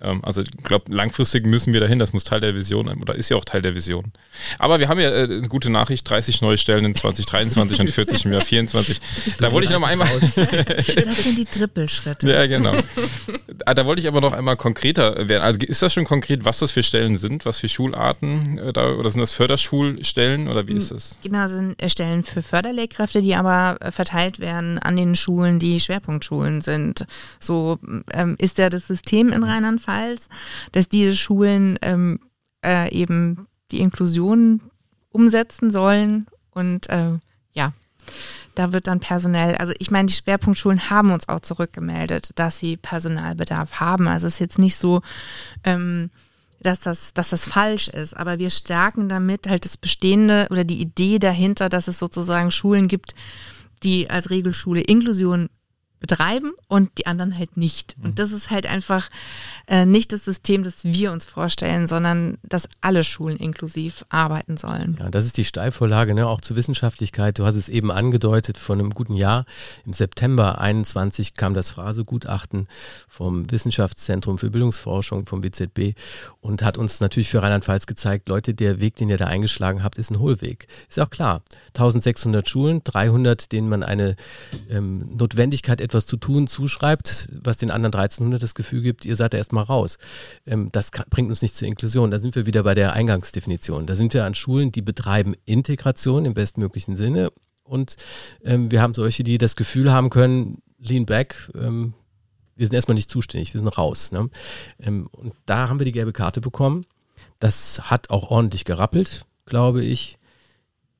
Ähm, also ich glaube, langfristig müssen wir dahin. Das muss Teil der Vision oder ist ja auch Teil der Vision. Aber wir haben ja äh, eine gute Nachricht: 30 neue Stellen in 2023 und 40 im Jahr 24. Da wollte ich noch mal einmal. das sind die Trippelschritte. Ja, genau. Ah, da wollte ich aber noch einmal konkreter werden. Also ist das schon konkret, was das für Stellen sind, was für Schularten äh, da, oder sind das Förderschulstellen oder wie ist das? Genau, sind äh, Stellen für Förderlehrkräfte, die aber äh, verteilt werden an den Schulen, die Schwerpunktschulen sind. So ähm, ist ja das System in Rheinland-Pfalz, dass diese Schulen ähm, äh, eben die Inklusion umsetzen sollen. Und äh, ja, da wird dann personell, also ich meine, die Schwerpunktschulen haben uns auch zurückgemeldet, dass sie Personalbedarf haben. Also es ist jetzt nicht so, ähm, dass das, dass das falsch ist, aber wir stärken damit halt das Bestehende oder die Idee dahinter, dass es sozusagen Schulen gibt, die als Regelschule Inklusion betreiben und die anderen halt nicht. Und mhm. das ist halt einfach äh, nicht das System, das wir uns vorstellen, sondern dass alle Schulen inklusiv arbeiten sollen. Ja, das ist die Steilvorlage, ne? auch zur Wissenschaftlichkeit. Du hast es eben angedeutet, vor einem guten Jahr, im September 21 kam das Phrase-Gutachten vom Wissenschaftszentrum für Bildungsforschung, vom BZB und hat uns natürlich für Rheinland-Pfalz gezeigt, Leute, der Weg, den ihr da eingeschlagen habt, ist ein Hohlweg. Ist auch klar. 1600 Schulen, 300, denen man eine ähm, Notwendigkeit etwas zu tun zuschreibt, was den anderen 1300 das Gefühl gibt, ihr seid da erstmal raus. Ähm, das kann, bringt uns nicht zur Inklusion. Da sind wir wieder bei der Eingangsdefinition. Da sind wir an Schulen, die betreiben Integration im bestmöglichen Sinne. Und ähm, wir haben solche, die das Gefühl haben können, lean back, ähm, wir sind erstmal nicht zuständig, wir sind raus. Ne? Ähm, und da haben wir die gelbe Karte bekommen. Das hat auch ordentlich gerappelt, glaube ich.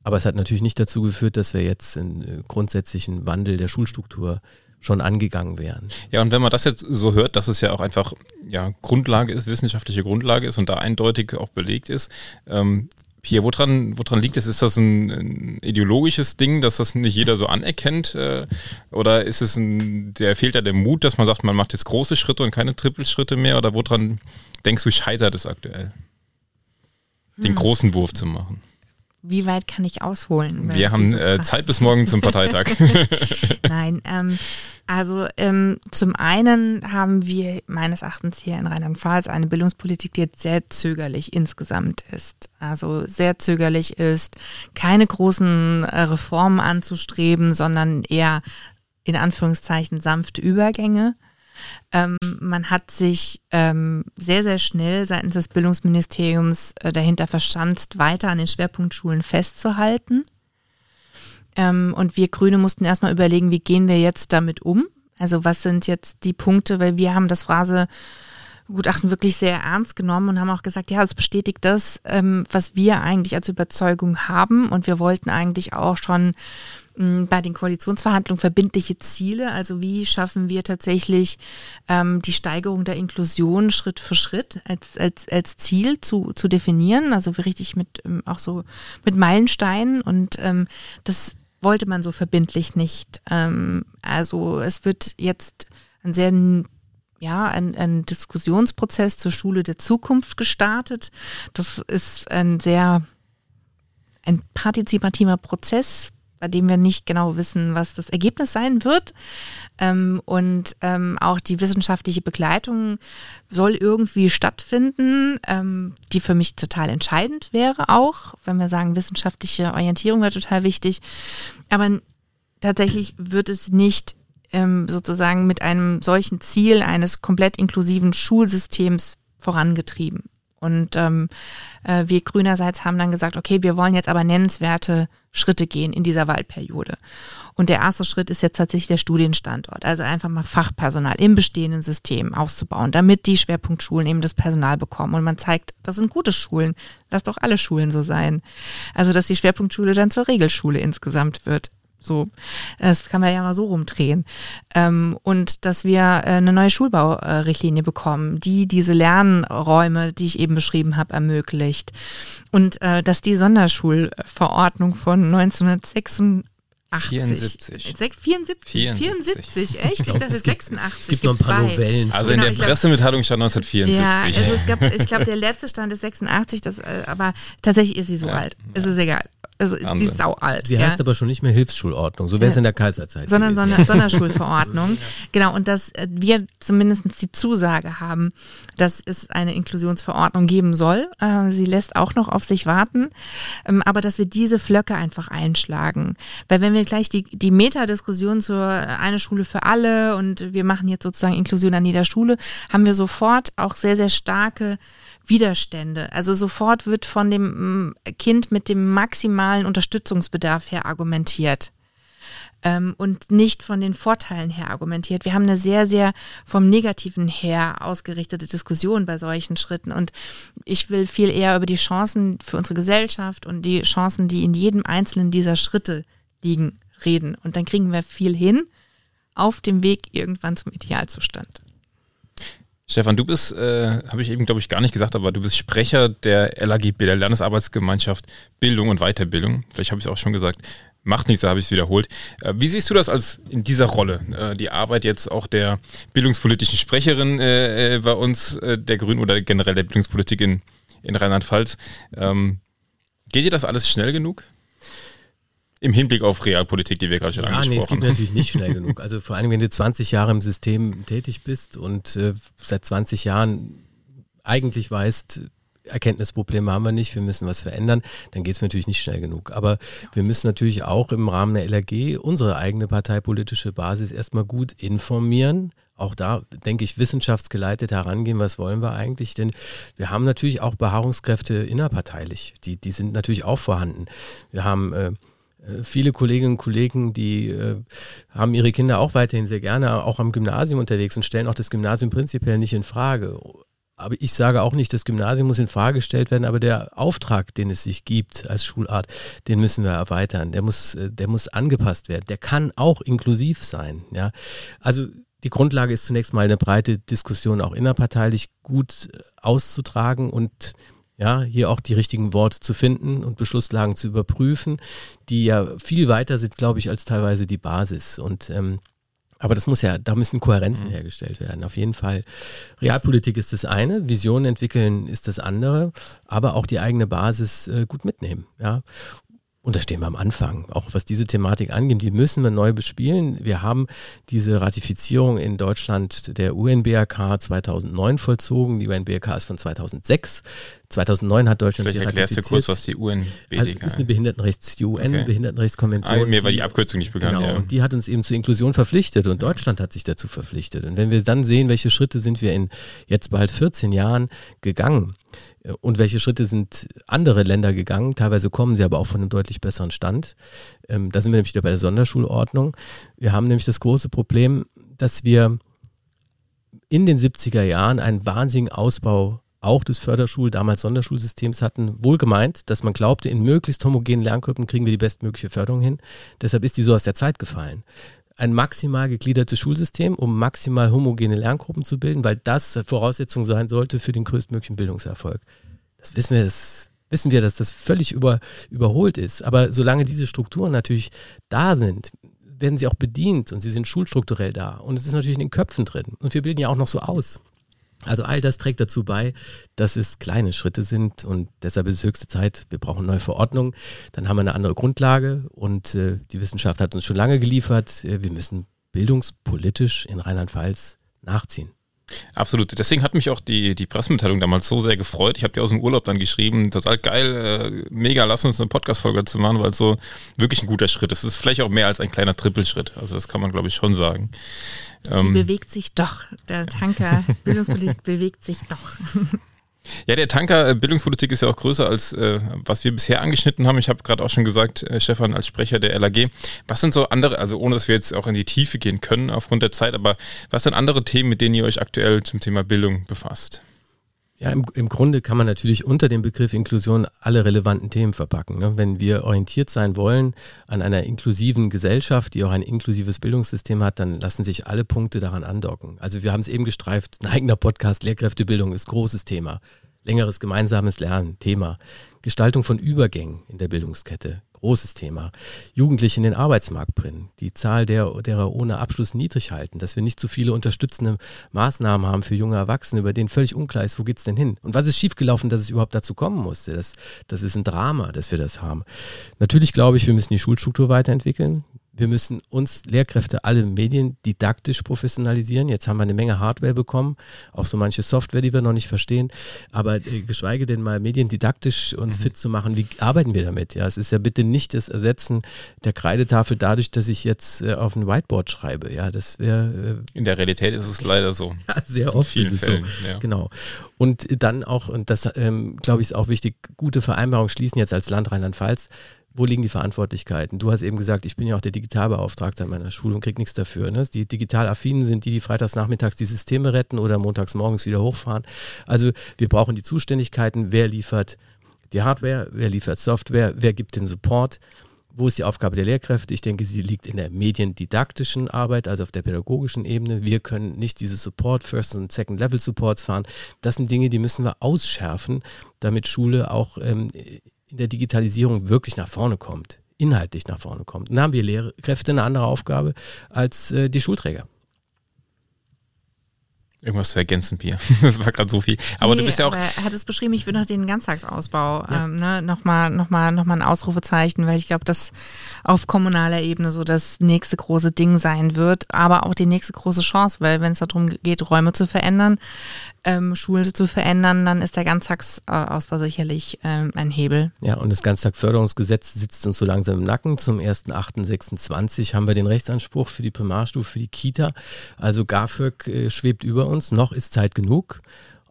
Aber es hat natürlich nicht dazu geführt, dass wir jetzt einen äh, grundsätzlichen Wandel der Schulstruktur schon angegangen wären. Ja, und wenn man das jetzt so hört, dass es ja auch einfach ja, Grundlage ist, wissenschaftliche Grundlage ist und da eindeutig auch belegt ist, ähm, Pierre, woran, woran liegt es? Ist das ein, ein, ideologisches Ding, dass das nicht jeder so anerkennt? Äh, oder ist es ein, der fehlt da der Mut, dass man sagt, man macht jetzt große Schritte und keine Trippelschritte mehr? Oder woran denkst du, scheitert es aktuell? den hm. großen Wurf zu machen. Wie weit kann ich ausholen? Wir haben äh, Zeit bis morgen zum Parteitag. <laughs> Nein, ähm, also ähm, zum einen haben wir meines Erachtens hier in Rheinland-Pfalz eine Bildungspolitik, die jetzt sehr zögerlich insgesamt ist. Also sehr zögerlich ist, keine großen äh, Reformen anzustreben, sondern eher in Anführungszeichen sanfte Übergänge. Ähm, man hat sich ähm, sehr, sehr schnell seitens des Bildungsministeriums äh, dahinter verschanzt, weiter an den Schwerpunktschulen festzuhalten. Ähm, und wir Grüne mussten erstmal überlegen, wie gehen wir jetzt damit um? Also was sind jetzt die Punkte, weil wir haben das Phrase Gutachten wirklich sehr ernst genommen und haben auch gesagt, ja, es bestätigt das, ähm, was wir eigentlich als Überzeugung haben. Und wir wollten eigentlich auch schon bei den Koalitionsverhandlungen verbindliche Ziele. Also wie schaffen wir tatsächlich ähm, die Steigerung der Inklusion Schritt für Schritt als, als, als Ziel zu, zu definieren. Also richtig mit ähm, auch so mit Meilensteinen und ähm, das wollte man so verbindlich nicht. Ähm, also es wird jetzt ein sehr ja, ein, ein Diskussionsprozess zur Schule der Zukunft gestartet. Das ist ein sehr ein partizipativer Prozess, bei dem wir nicht genau wissen, was das Ergebnis sein wird. Ähm, und ähm, auch die wissenschaftliche Begleitung soll irgendwie stattfinden, ähm, die für mich total entscheidend wäre auch, wenn wir sagen, wissenschaftliche Orientierung wäre total wichtig. Aber tatsächlich wird es nicht ähm, sozusagen mit einem solchen Ziel eines komplett inklusiven Schulsystems vorangetrieben. Und ähm, äh, wir Grünerseits haben dann gesagt, okay, wir wollen jetzt aber nennenswerte Schritte gehen in dieser Wahlperiode. Und der erste Schritt ist jetzt tatsächlich der Studienstandort. Also einfach mal Fachpersonal im bestehenden System auszubauen, damit die Schwerpunktschulen eben das Personal bekommen. Und man zeigt, das sind gute Schulen. Lass doch alle Schulen so sein. Also, dass die Schwerpunktschule dann zur Regelschule insgesamt wird. So, das kann man ja mal so rumdrehen. Ähm, und dass wir äh, eine neue Schulbaurichtlinie bekommen, die diese Lernräume, die ich eben beschrieben habe, ermöglicht. Und äh, dass die Sonderschulverordnung von 1986 74. 74. 74, echt? Ich dachte 86. Es gibt noch ein paar zwei. Novellen. Also genau, in der Pressemitteilung stand 1974. Ja, also es gab, ich glaube, der letzte Stand ist 86, das, äh, aber tatsächlich ist sie so ja, alt. Ja. Es ist egal. Also die ist sau alt. Sie ja. heißt aber schon nicht mehr Hilfsschulordnung, so wäre es in der Kaiserzeit. Sondern Sonder <laughs> Sonderschulverordnung. genau, und dass äh, wir zumindest die Zusage haben, dass es eine Inklusionsverordnung geben soll. Äh, sie lässt auch noch auf sich warten, ähm, aber dass wir diese Flöcke einfach einschlagen. Weil wenn wir gleich die, die Metadiskussion zur eine Schule für alle und wir machen jetzt sozusagen Inklusion an jeder Schule, haben wir sofort auch sehr, sehr starke Widerstände. Also sofort wird von dem mm, Kind mit dem maximalen Unterstützungsbedarf her argumentiert ähm, und nicht von den Vorteilen her argumentiert. Wir haben eine sehr, sehr vom Negativen her ausgerichtete Diskussion bei solchen Schritten und ich will viel eher über die Chancen für unsere Gesellschaft und die Chancen, die in jedem einzelnen dieser Schritte liegen, reden. Und dann kriegen wir viel hin auf dem Weg irgendwann zum Idealzustand. Stefan, du bist, äh, habe ich eben, glaube ich, gar nicht gesagt, aber du bist Sprecher der LAGB, der Landesarbeitsgemeinschaft Bildung und Weiterbildung. Vielleicht habe ich es auch schon gesagt. Macht nichts, da habe ich es wiederholt. Äh, wie siehst du das als in dieser Rolle? Äh, die Arbeit jetzt auch der bildungspolitischen Sprecherin äh, äh bei uns, äh, der Grünen oder generell der Bildungspolitik in, in Rheinland-Pfalz. Ähm, geht dir das alles schnell genug? Im Hinblick auf Realpolitik, die wir gerade schon ja, angesprochen haben. Nee, es geht natürlich nicht schnell genug. Also vor allem, wenn du 20 Jahre im System tätig bist und äh, seit 20 Jahren eigentlich weißt, Erkenntnisprobleme haben wir nicht, wir müssen was verändern, dann geht es natürlich nicht schnell genug. Aber wir müssen natürlich auch im Rahmen der LRG unsere eigene parteipolitische Basis erstmal gut informieren, auch da, denke ich, wissenschaftsgeleitet herangehen, was wollen wir eigentlich? Denn wir haben natürlich auch Beharrungskräfte innerparteilich, die, die sind natürlich auch vorhanden. Wir haben äh, viele Kolleginnen und Kollegen, die äh, haben ihre Kinder auch weiterhin sehr gerne auch am Gymnasium unterwegs und stellen auch das Gymnasium prinzipiell nicht in Frage. Aber ich sage auch nicht, das Gymnasium muss in Frage gestellt werden, aber der Auftrag, den es sich gibt als Schulart, den müssen wir erweitern. Der muss, äh, der muss angepasst werden. Der kann auch inklusiv sein. Ja? Also die Grundlage ist zunächst mal eine breite Diskussion auch innerparteilich gut äh, auszutragen und ja, hier auch die richtigen Worte zu finden und Beschlusslagen zu überprüfen, die ja viel weiter sind, glaube ich, als teilweise die Basis. Und ähm, Aber das muss ja, da müssen Kohärenzen mhm. hergestellt werden. Auf jeden Fall. Realpolitik ist das eine, Visionen entwickeln ist das andere, aber auch die eigene Basis äh, gut mitnehmen. Ja. Und da stehen wir am Anfang, auch was diese Thematik angeht, die müssen wir neu bespielen. Wir haben diese Ratifizierung in Deutschland der UNBRK 2009 vollzogen. Die UNBRK ist von 2006. 2009 hat Deutschland Vielleicht sie erklärst du kurz, was die UNBRK also ist. eine Behindertenrechts, die UN okay. Behindertenrechtskonvention. Ah, mir war die Abkürzung nicht bekannt. Genau, ja. und die hat uns eben zur Inklusion verpflichtet und Deutschland hat sich dazu verpflichtet. Und wenn wir dann sehen, welche Schritte sind wir in jetzt bald 14 Jahren gegangen, und welche Schritte sind andere Länder gegangen? Teilweise kommen sie aber auch von einem deutlich besseren Stand. Ähm, da sind wir nämlich wieder bei der Sonderschulordnung. Wir haben nämlich das große Problem, dass wir in den 70er Jahren einen wahnsinnigen Ausbau auch des Förderschul-, damals Sonderschulsystems hatten, wohl gemeint, dass man glaubte, in möglichst homogenen Lerngruppen kriegen wir die bestmögliche Förderung hin. Deshalb ist die so aus der Zeit gefallen ein maximal gegliedertes Schulsystem, um maximal homogene Lerngruppen zu bilden, weil das Voraussetzung sein sollte für den größtmöglichen Bildungserfolg. Das wissen wir, das wissen wir, dass das völlig über, überholt ist. Aber solange diese Strukturen natürlich da sind, werden sie auch bedient und sie sind schulstrukturell da. Und es ist natürlich in den Köpfen drin. Und wir bilden ja auch noch so aus. Also all das trägt dazu bei, dass es kleine Schritte sind und deshalb ist es höchste Zeit, wir brauchen neue Verordnungen, dann haben wir eine andere Grundlage und äh, die Wissenschaft hat uns schon lange geliefert, äh, wir müssen bildungspolitisch in Rheinland-Pfalz nachziehen. Absolut. Deswegen hat mich auch die, die Pressemitteilung damals so sehr gefreut. Ich habe dir aus dem Urlaub dann geschrieben, total geil, äh, mega, lass uns eine Podcast-Folge zu machen, weil es so wirklich ein guter Schritt ist. Es ist vielleicht auch mehr als ein kleiner Trippelschritt. Also das kann man, glaube ich, schon sagen. Sie ähm, bewegt sich doch. Der Tanker <laughs> Bildungspolitik bewegt sich doch. Ja, der Tanker äh, Bildungspolitik ist ja auch größer als äh, was wir bisher angeschnitten haben. Ich habe gerade auch schon gesagt, äh, Stefan als Sprecher der LAG. Was sind so andere, also ohne dass wir jetzt auch in die Tiefe gehen können aufgrund der Zeit, aber was sind andere Themen, mit denen ihr euch aktuell zum Thema Bildung befasst? Ja, im, im Grunde kann man natürlich unter dem Begriff Inklusion alle relevanten Themen verpacken. Ne? Wenn wir orientiert sein wollen an einer inklusiven Gesellschaft, die auch ein inklusives Bildungssystem hat, dann lassen sich alle Punkte daran andocken. Also wir haben es eben gestreift, ein eigener Podcast, Lehrkräftebildung ist großes Thema. Längeres gemeinsames Lernen, Thema. Gestaltung von Übergängen in der Bildungskette, großes Thema. Jugendliche in den Arbeitsmarkt bringen, die Zahl der, derer ohne Abschluss niedrig halten, dass wir nicht zu viele unterstützende Maßnahmen haben für junge Erwachsene, über denen völlig unklar ist, wo geht es denn hin? Und was ist schiefgelaufen, dass es überhaupt dazu kommen musste? Das, das ist ein Drama, dass wir das haben. Natürlich glaube ich, wir müssen die Schulstruktur weiterentwickeln wir müssen uns Lehrkräfte alle Medien didaktisch professionalisieren. Jetzt haben wir eine Menge Hardware bekommen, auch so manche Software, die wir noch nicht verstehen. Aber äh, geschweige denn mal mediendidaktisch uns mhm. fit zu machen, wie arbeiten wir damit? Ja, es ist ja bitte nicht das Ersetzen der Kreidetafel dadurch, dass ich jetzt äh, auf ein Whiteboard schreibe. Ja, das wäre. Äh, In der Realität ist es leider so. <laughs> Ja, sehr oft. In vielen Fällen. So. Ja. Genau. Und dann auch, und das ähm, glaube ich ist auch wichtig, gute Vereinbarungen schließen jetzt als Land Rheinland-Pfalz wo liegen die Verantwortlichkeiten? Du hast eben gesagt, ich bin ja auch der Digitalbeauftragte an meiner Schule und kriege nichts dafür. Ne? Die Digitalaffinen sind die, die freitags nachmittags die Systeme retten oder montags morgens wieder hochfahren. Also wir brauchen die Zuständigkeiten. Wer liefert die Hardware? Wer liefert Software? Wer gibt den Support? Wo ist die Aufgabe der Lehrkräfte? Ich denke, sie liegt in der mediendidaktischen Arbeit, also auf der pädagogischen Ebene. Wir können nicht diese Support, First- und Second-Level-Supports fahren. Das sind Dinge, die müssen wir ausschärfen, damit Schule auch ähm, in der Digitalisierung wirklich nach vorne kommt, inhaltlich nach vorne kommt. dann haben wir Lehrkräfte eine andere Aufgabe als äh, die Schulträger. Irgendwas zu ergänzen, Pia. <laughs> Das war gerade so viel. Aber nee, du bist ja auch. Er hat es beschrieben, ich will noch den Ganztagsausbau ja. ähm, ne, nochmal noch mal, noch mal ein Ausrufezeichen, weil ich glaube, dass auf kommunaler Ebene so das nächste große Ding sein wird, aber auch die nächste große Chance, weil wenn es darum geht, Räume zu verändern, ähm, Schulen zu verändern, dann ist der Ganztagsausbau sicherlich ähm, ein Hebel. Ja, und das Ganztagförderungsgesetz sitzt uns so langsam im Nacken. Zum 1.8.26 haben wir den Rechtsanspruch für die Primarstufe, für die Kita. Also GAFÖG äh, schwebt über uns. Noch ist Zeit genug.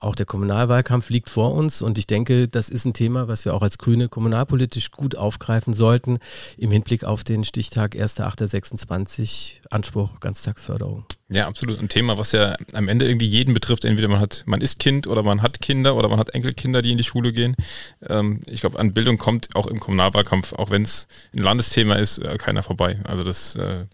Auch der Kommunalwahlkampf liegt vor uns und ich denke, das ist ein Thema, was wir auch als Grüne kommunalpolitisch gut aufgreifen sollten im Hinblick auf den Stichtag 1.8.26 Anspruch Ganztagsförderung. Ja, absolut. Ein Thema, was ja am Ende irgendwie jeden betrifft. Entweder man hat, man ist Kind oder man hat Kinder oder man hat Enkelkinder, die in die Schule gehen. Ähm, ich glaube, an Bildung kommt auch im Kommunalwahlkampf, auch wenn es ein Landesthema ist, äh, keiner vorbei. Also das äh,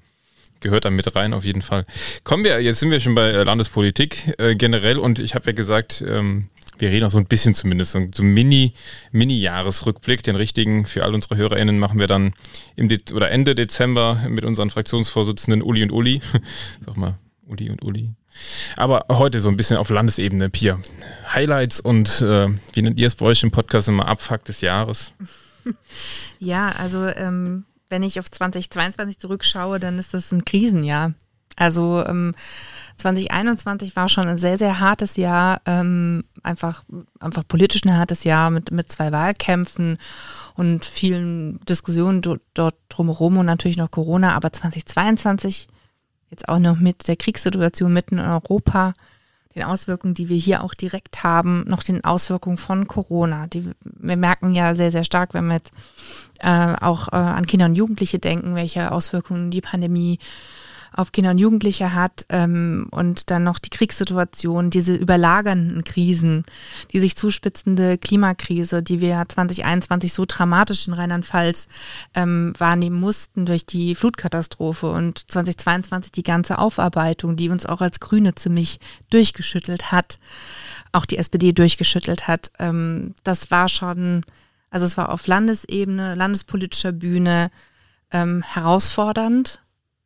gehört da mit rein auf jeden Fall. Kommen wir, jetzt sind wir schon bei äh, Landespolitik äh, generell und ich habe ja gesagt, ähm, wir reden auch so ein bisschen zumindest, so ein Mini, Mini-Jahresrückblick. Den richtigen für all unsere HörerInnen machen wir dann im De oder Ende Dezember mit unseren Fraktionsvorsitzenden Uli und Uli. <laughs> Sag mal, Uli und Uli. Aber heute so ein bisschen auf Landesebene, Pia. Highlights und äh, wie nennt ihr es bei euch im Podcast immer Abfuck des Jahres? Ja, also ähm, wenn ich auf 2022 zurückschaue, dann ist das ein Krisenjahr. Also ähm, 2021 war schon ein sehr, sehr hartes Jahr, ähm, einfach, einfach politisch ein hartes Jahr mit, mit zwei Wahlkämpfen und vielen Diskussionen dort drumherum und natürlich noch Corona. Aber 2022, jetzt auch noch mit der Kriegssituation mitten in Europa, den Auswirkungen, die wir hier auch direkt haben, noch den Auswirkungen von Corona. Die, wir merken ja sehr, sehr stark, wenn wir jetzt äh, auch äh, an Kinder und Jugendliche denken, welche Auswirkungen die Pandemie auf Kinder und Jugendliche hat ähm, und dann noch die Kriegssituation, diese überlagernden Krisen, die sich zuspitzende Klimakrise, die wir 2021 so dramatisch in Rheinland-Pfalz ähm, wahrnehmen mussten durch die Flutkatastrophe und 2022 die ganze Aufarbeitung, die uns auch als Grüne ziemlich durchgeschüttelt hat, auch die SPD durchgeschüttelt hat. Ähm, das war schon, also es war auf Landesebene, landespolitischer Bühne ähm, herausfordernd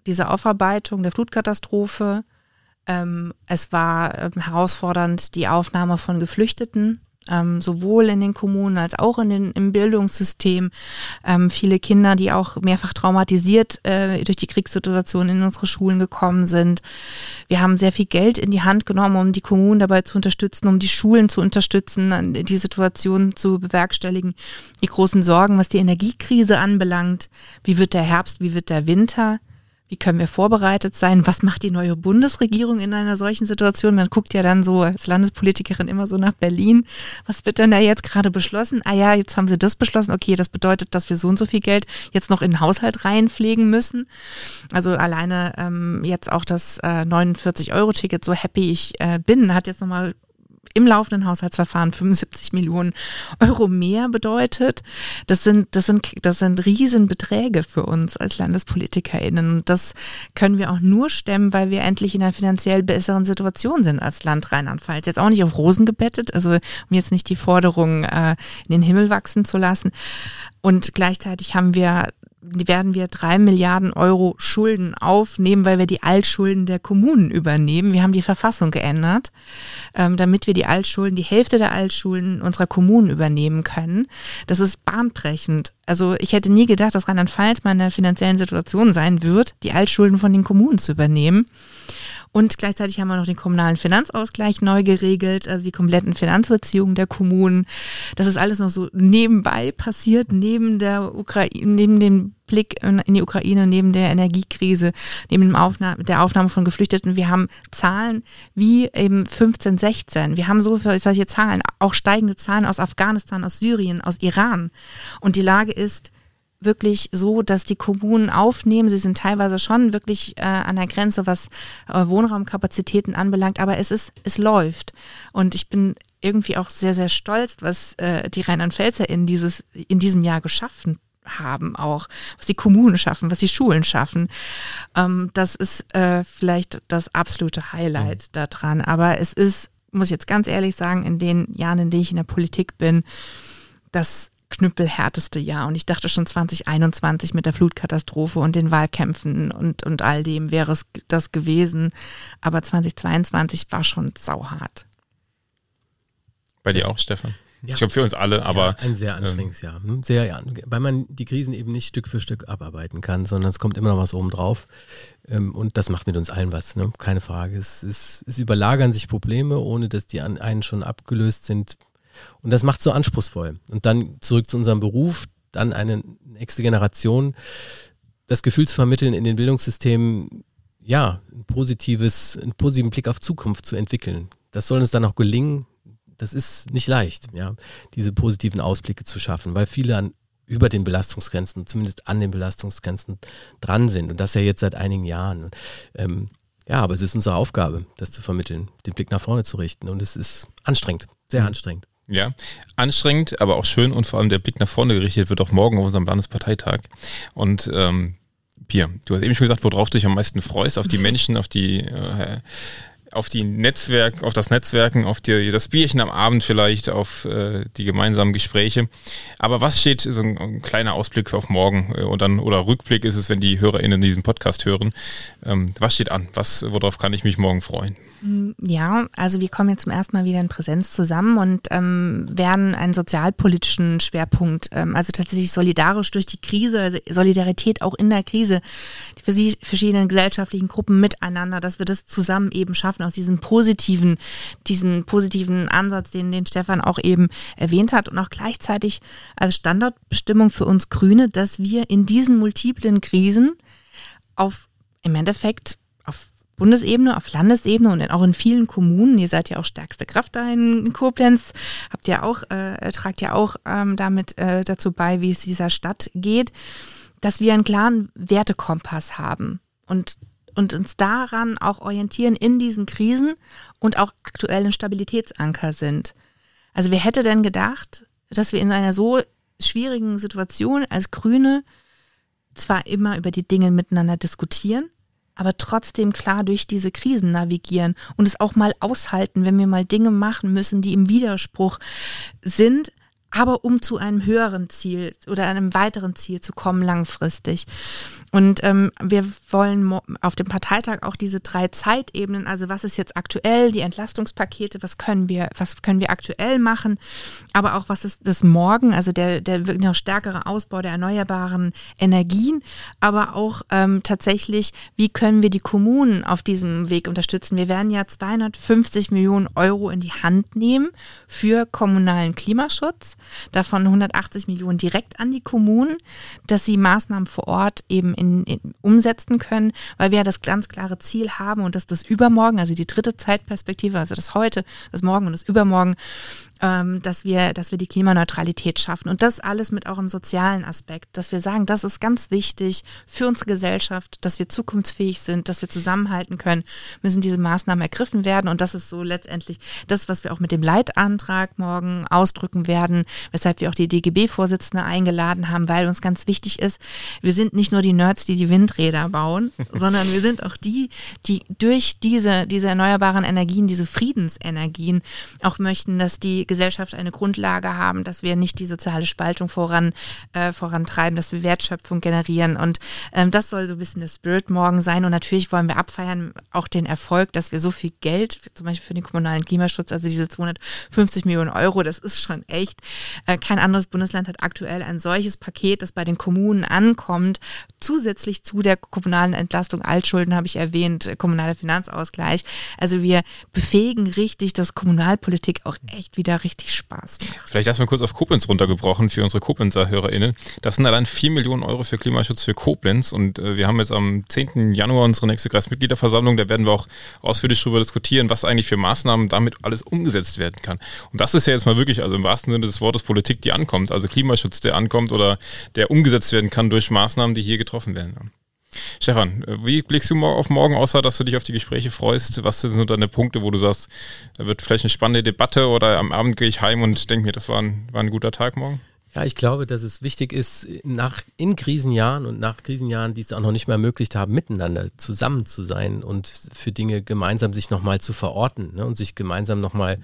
diese Aufarbeitung der Flutkatastrophe. Ähm, es war ähm, herausfordernd die Aufnahme von Geflüchteten, ähm, sowohl in den Kommunen als auch in den, im Bildungssystem. Ähm, viele Kinder, die auch mehrfach traumatisiert äh, durch die Kriegssituation in unsere Schulen gekommen sind. Wir haben sehr viel Geld in die Hand genommen, um die Kommunen dabei zu unterstützen, um die Schulen zu unterstützen, die Situation zu bewerkstelligen. Die großen Sorgen, was die Energiekrise anbelangt. Wie wird der Herbst, wie wird der Winter? Wie können wir vorbereitet sein? Was macht die neue Bundesregierung in einer solchen Situation? Man guckt ja dann so als Landespolitikerin immer so nach Berlin. Was wird denn da jetzt gerade beschlossen? Ah ja, jetzt haben sie das beschlossen. Okay, das bedeutet, dass wir so und so viel Geld jetzt noch in den Haushalt reinpflegen müssen. Also alleine ähm, jetzt auch das äh, 49-Euro-Ticket, so happy ich äh, bin, hat jetzt nochmal im laufenden Haushaltsverfahren 75 Millionen Euro mehr bedeutet. Das sind, das sind, das sind Riesenbeträge für uns als LandespolitikerInnen. Und das können wir auch nur stemmen, weil wir endlich in einer finanziell besseren Situation sind als Land Rheinland-Pfalz. Jetzt auch nicht auf Rosen gebettet, also um jetzt nicht die Forderung äh, in den Himmel wachsen zu lassen. Und gleichzeitig haben wir werden wir drei Milliarden Euro Schulden aufnehmen, weil wir die Altschulden der Kommunen übernehmen. Wir haben die Verfassung geändert, ähm, damit wir die Altschulden, die Hälfte der Altschulden unserer Kommunen übernehmen können. Das ist bahnbrechend. Also ich hätte nie gedacht, dass Rheinland-Pfalz mal in einer finanziellen Situation sein wird, die Altschulden von den Kommunen zu übernehmen. Und gleichzeitig haben wir noch den kommunalen Finanzausgleich neu geregelt, also die kompletten Finanzbeziehungen der Kommunen. Das ist alles noch so nebenbei passiert, neben der Ukraine, neben dem Blick in die Ukraine, neben der Energiekrise, neben dem Aufnahme, der Aufnahme von Geflüchteten. Wir haben Zahlen wie eben 15, 16. Wir haben so solche Zahlen, auch steigende Zahlen aus Afghanistan, aus Syrien, aus Iran. Und die Lage ist, wirklich so, dass die Kommunen aufnehmen. Sie sind teilweise schon wirklich äh, an der Grenze, was äh, Wohnraumkapazitäten anbelangt, aber es ist, es läuft. Und ich bin irgendwie auch sehr, sehr stolz, was äh, die Rheinland-Pfälzer in dieses, in diesem Jahr geschaffen haben auch, was die Kommunen schaffen, was die Schulen schaffen. Ähm, das ist äh, vielleicht das absolute Highlight mhm. daran. Aber es ist, muss ich jetzt ganz ehrlich sagen, in den Jahren, in denen ich in der Politik bin, das knüppelhärteste Jahr. Und ich dachte schon 2021 mit der Flutkatastrophe und den Wahlkämpfen und, und all dem wäre es das gewesen. Aber 2022 war schon sauhart. Bei dir auch, Stefan? Ja. Ich glaube für uns alle, aber. Ja, ein sehr anstrengendes ähm, Jahr. Hm, sehr, ja, weil man die Krisen eben nicht Stück für Stück abarbeiten kann, sondern es kommt immer noch was oben drauf. Ähm, und das macht mit uns allen was, ne? keine Frage. Es, es, es überlagern sich Probleme, ohne dass die an einen schon abgelöst sind und das macht so anspruchsvoll. Und dann zurück zu unserem Beruf, dann eine nächste Generation, das Gefühl zu vermitteln in den Bildungssystemen, ja, ein positives, einen positiven Blick auf Zukunft zu entwickeln. Das soll uns dann auch gelingen. Das ist nicht leicht, ja, diese positiven Ausblicke zu schaffen, weil viele an über den Belastungsgrenzen, zumindest an den Belastungsgrenzen dran sind. Und das ja jetzt seit einigen Jahren. Ähm, ja, aber es ist unsere Aufgabe, das zu vermitteln, den Blick nach vorne zu richten. Und es ist anstrengend, sehr mhm. anstrengend. Ja, anstrengend, aber auch schön und vor allem der Blick nach vorne gerichtet wird auch morgen auf unserem Landesparteitag. Und ähm, Pia, du hast eben schon gesagt, worauf du dich am meisten freust, auf die Menschen, auf die äh, auf die Netzwerk, auf das Netzwerken, auf die, das Bierchen am Abend vielleicht, auf äh, die gemeinsamen Gespräche. Aber was steht, so ein, ein kleiner Ausblick auf morgen äh, und dann, oder Rückblick ist es, wenn die HörerInnen diesen Podcast hören. Ähm, was steht an? Was, worauf kann ich mich morgen freuen? Mm, ja, also wir kommen jetzt zum ersten Mal wieder in Präsenz zusammen und ähm, werden einen sozialpolitischen Schwerpunkt, ähm, also tatsächlich solidarisch durch die Krise, also Solidarität auch in der Krise, die verschiedenen gesellschaftlichen Gruppen miteinander, dass wir das zusammen eben schaffen, aus diesem positiven, diesen positiven Ansatz, den, den Stefan auch eben erwähnt hat und auch gleichzeitig als Standardbestimmung für uns Grüne, dass wir in diesen multiplen Krisen auf im Endeffekt auf Bundesebene, auf Landesebene und auch in vielen Kommunen. Ihr seid ja auch stärkste Kraft da in Koblenz. Habt ja auch, äh, tragt ja auch ähm, damit äh, dazu bei, wie es dieser Stadt geht, dass wir einen klaren Wertekompass haben und, und uns daran auch orientieren in diesen Krisen und auch aktuellen Stabilitätsanker sind. Also wer hätte denn gedacht, dass wir in einer so schwierigen Situation als Grüne zwar immer über die Dinge miteinander diskutieren, aber trotzdem klar durch diese Krisen navigieren und es auch mal aushalten, wenn wir mal Dinge machen müssen, die im Widerspruch sind, aber um zu einem höheren Ziel oder einem weiteren Ziel zu kommen langfristig. Und ähm, wir wollen auf dem Parteitag auch diese drei Zeitebenen, also was ist jetzt aktuell, die Entlastungspakete, was können wir, was können wir aktuell machen, aber auch was ist das Morgen, also der, der wirklich noch stärkere Ausbau der erneuerbaren Energien, aber auch ähm, tatsächlich, wie können wir die Kommunen auf diesem Weg unterstützen. Wir werden ja 250 Millionen Euro in die Hand nehmen für kommunalen Klimaschutz davon 180 Millionen direkt an die Kommunen, dass sie Maßnahmen vor Ort eben in, in, umsetzen können, weil wir ja das ganz klare Ziel haben und dass das Übermorgen, also die dritte Zeitperspektive, also das Heute, das Morgen und das Übermorgen, ähm, dass, wir, dass wir die Klimaneutralität schaffen. Und das alles mit auch im sozialen Aspekt, dass wir sagen, das ist ganz wichtig für unsere Gesellschaft, dass wir zukunftsfähig sind, dass wir zusammenhalten können, müssen diese Maßnahmen ergriffen werden. Und das ist so letztendlich das, was wir auch mit dem Leitantrag morgen ausdrücken werden, weshalb wir auch die DGB-Vorsitzende eingeladen haben, weil uns ganz wichtig ist, wir sind nicht nur die Nerds, die die Windräder bauen, <laughs> sondern wir sind auch die, die durch diese, diese erneuerbaren Energien, diese Friedensenergien auch möchten, dass die Gesellschaft eine Grundlage haben, dass wir nicht die soziale Spaltung voran, äh, vorantreiben, dass wir Wertschöpfung generieren. Und ähm, das soll so ein bisschen der Spirit morgen sein. Und natürlich wollen wir abfeiern auch den Erfolg, dass wir so viel Geld, zum Beispiel für den kommunalen Klimaschutz, also diese 250 Millionen Euro, das ist schon echt. Äh, kein anderes Bundesland hat aktuell ein solches Paket, das bei den Kommunen ankommt, zusätzlich zu der kommunalen Entlastung Altschulden habe ich erwähnt, äh, kommunaler Finanzausgleich. Also wir befähigen richtig, dass Kommunalpolitik auch echt wieder richtig Spaß macht. Vielleicht erstmal kurz auf Koblenz runtergebrochen für unsere Koblenzer HörerInnen. Das sind allein 4 Millionen Euro für Klimaschutz für Koblenz und äh, wir haben jetzt am 10. Januar unsere nächste Kreismitgliederversammlung. Da werden wir auch ausführlich darüber diskutieren, was eigentlich für Maßnahmen damit alles umgesetzt werden kann. Und das ist ja jetzt mal wirklich, also im wahrsten Sinne des Wortes Politik, die ankommt, also Klimaschutz, der ankommt oder der umgesetzt werden kann durch Maßnahmen, die hier getroffen werden. Stefan, wie blickst du auf morgen, außer dass du dich auf die Gespräche freust? Was sind so deine Punkte, wo du sagst, da wird vielleicht eine spannende Debatte oder am Abend gehe ich heim und denke mir, das war ein, war ein guter Tag morgen? Ja, ich glaube, dass es wichtig ist, nach, in Krisenjahren und nach Krisenjahren, die es auch noch nicht mehr ermöglicht haben, miteinander zusammen zu sein und für Dinge gemeinsam sich nochmal zu verorten ne, und sich gemeinsam nochmal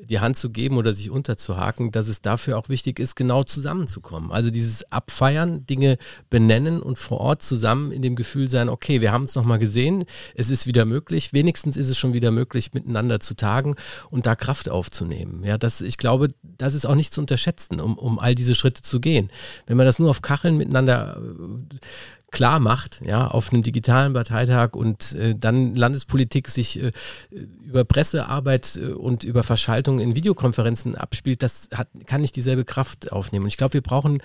die Hand zu geben oder sich unterzuhaken, dass es dafür auch wichtig ist, genau zusammenzukommen. Also dieses Abfeiern, Dinge benennen und vor Ort zusammen in dem Gefühl sein, okay, wir haben es nochmal gesehen, es ist wieder möglich, wenigstens ist es schon wieder möglich, miteinander zu tagen und da Kraft aufzunehmen. Ja, das, ich glaube, das ist auch nicht zu unterschätzen, um, um all diese Schritte zu gehen. Wenn man das nur auf Kacheln miteinander äh, klar macht, ja, auf einem digitalen Parteitag und äh, dann Landespolitik sich äh, über Pressearbeit äh, und über Verschaltung in Videokonferenzen abspielt, das hat, kann nicht dieselbe Kraft aufnehmen. Und ich glaube, wir brauchen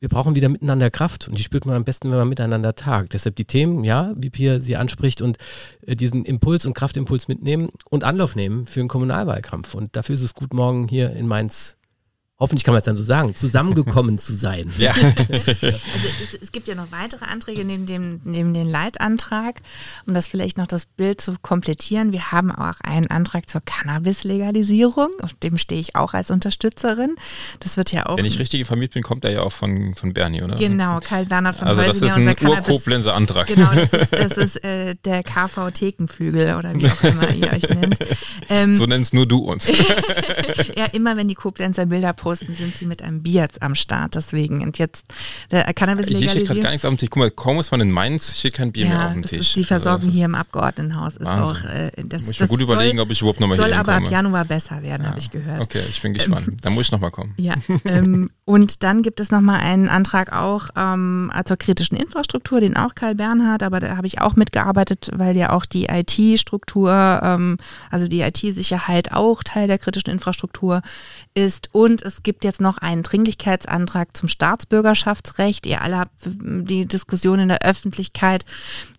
wir brauchen wieder miteinander Kraft und die spürt man am besten, wenn man miteinander tagt. Deshalb die Themen, ja, wie Pia sie anspricht und äh, diesen Impuls und Kraftimpuls mitnehmen und Anlauf nehmen für einen Kommunalwahlkampf. Und dafür ist es gut, morgen hier in Mainz hoffentlich kann man es dann so sagen, zusammengekommen <laughs> zu sein. Ja. Also es, <laughs> es, gibt ja noch weitere Anträge neben dem, neben dem Leitantrag, um das vielleicht noch das Bild zu komplettieren. Wir haben auch einen Antrag zur Cannabis-Legalisierung, auf dem stehe ich auch als Unterstützerin. Das wird ja auch. Wenn ich richtig informiert bin, kommt er ja auch von, von Bernie, oder? Genau, Karl Bernhard von Also das Heusinger, ist ein Urkoblenzer Antrag. Genau, das ist, <laughs> das ist äh, der KV-Thekenflügel oder wie auch immer ihr euch nennt. Ähm, so nennst nur du uns. ja, immer wenn die Koblenzer Bilder posten, sind sie mit einem Bier am Start. Deswegen. Und jetzt der Cannabis Hier steht gerade gar nichts auf dem Tisch. Guck mal, kaum ist man in Mainz, steht kein Bier mehr auf dem Tisch. Ist die Versorgung Also, hier im Abgeordnetenhaus ist Wahnsinn. auch. Äh, das, Muss ich mir gut überlegen, soll, ob ich überhaupt nochmal hier soll aber ab. Januar besser werden, habe ich gehört. Okay, ich bin gespannt. Da muss ich nochmal kommen. Ja, <laughs> ähm, und dann gibt es nochmal einen Antrag auch ähm, zur kritischen Infrastruktur, den auch Karl Bernhard, aber da habe ich auch mitgearbeitet, weil ja auch die IT-Struktur, ähm, also die IT-Sicherheit auch Teil der kritischen Infrastruktur ist. Und es gibt jetzt noch einen Dringlichkeitsantrag zum Staatsbürgerschaftsrecht. Ihr alle habt die Diskussion in der Öffentlichkeit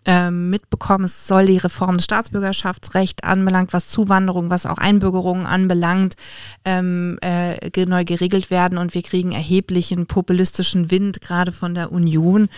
ähm, mitbekommen. Es soll die Reform des Staatsbürgerschaftsrechts anbelangt, was Zuwanderung, was auch Einbürgerungen anbelangt, ähm, äh, neu geregelt werden. Und wir kriegen erheblichen populistischen Wind, gerade von der Union.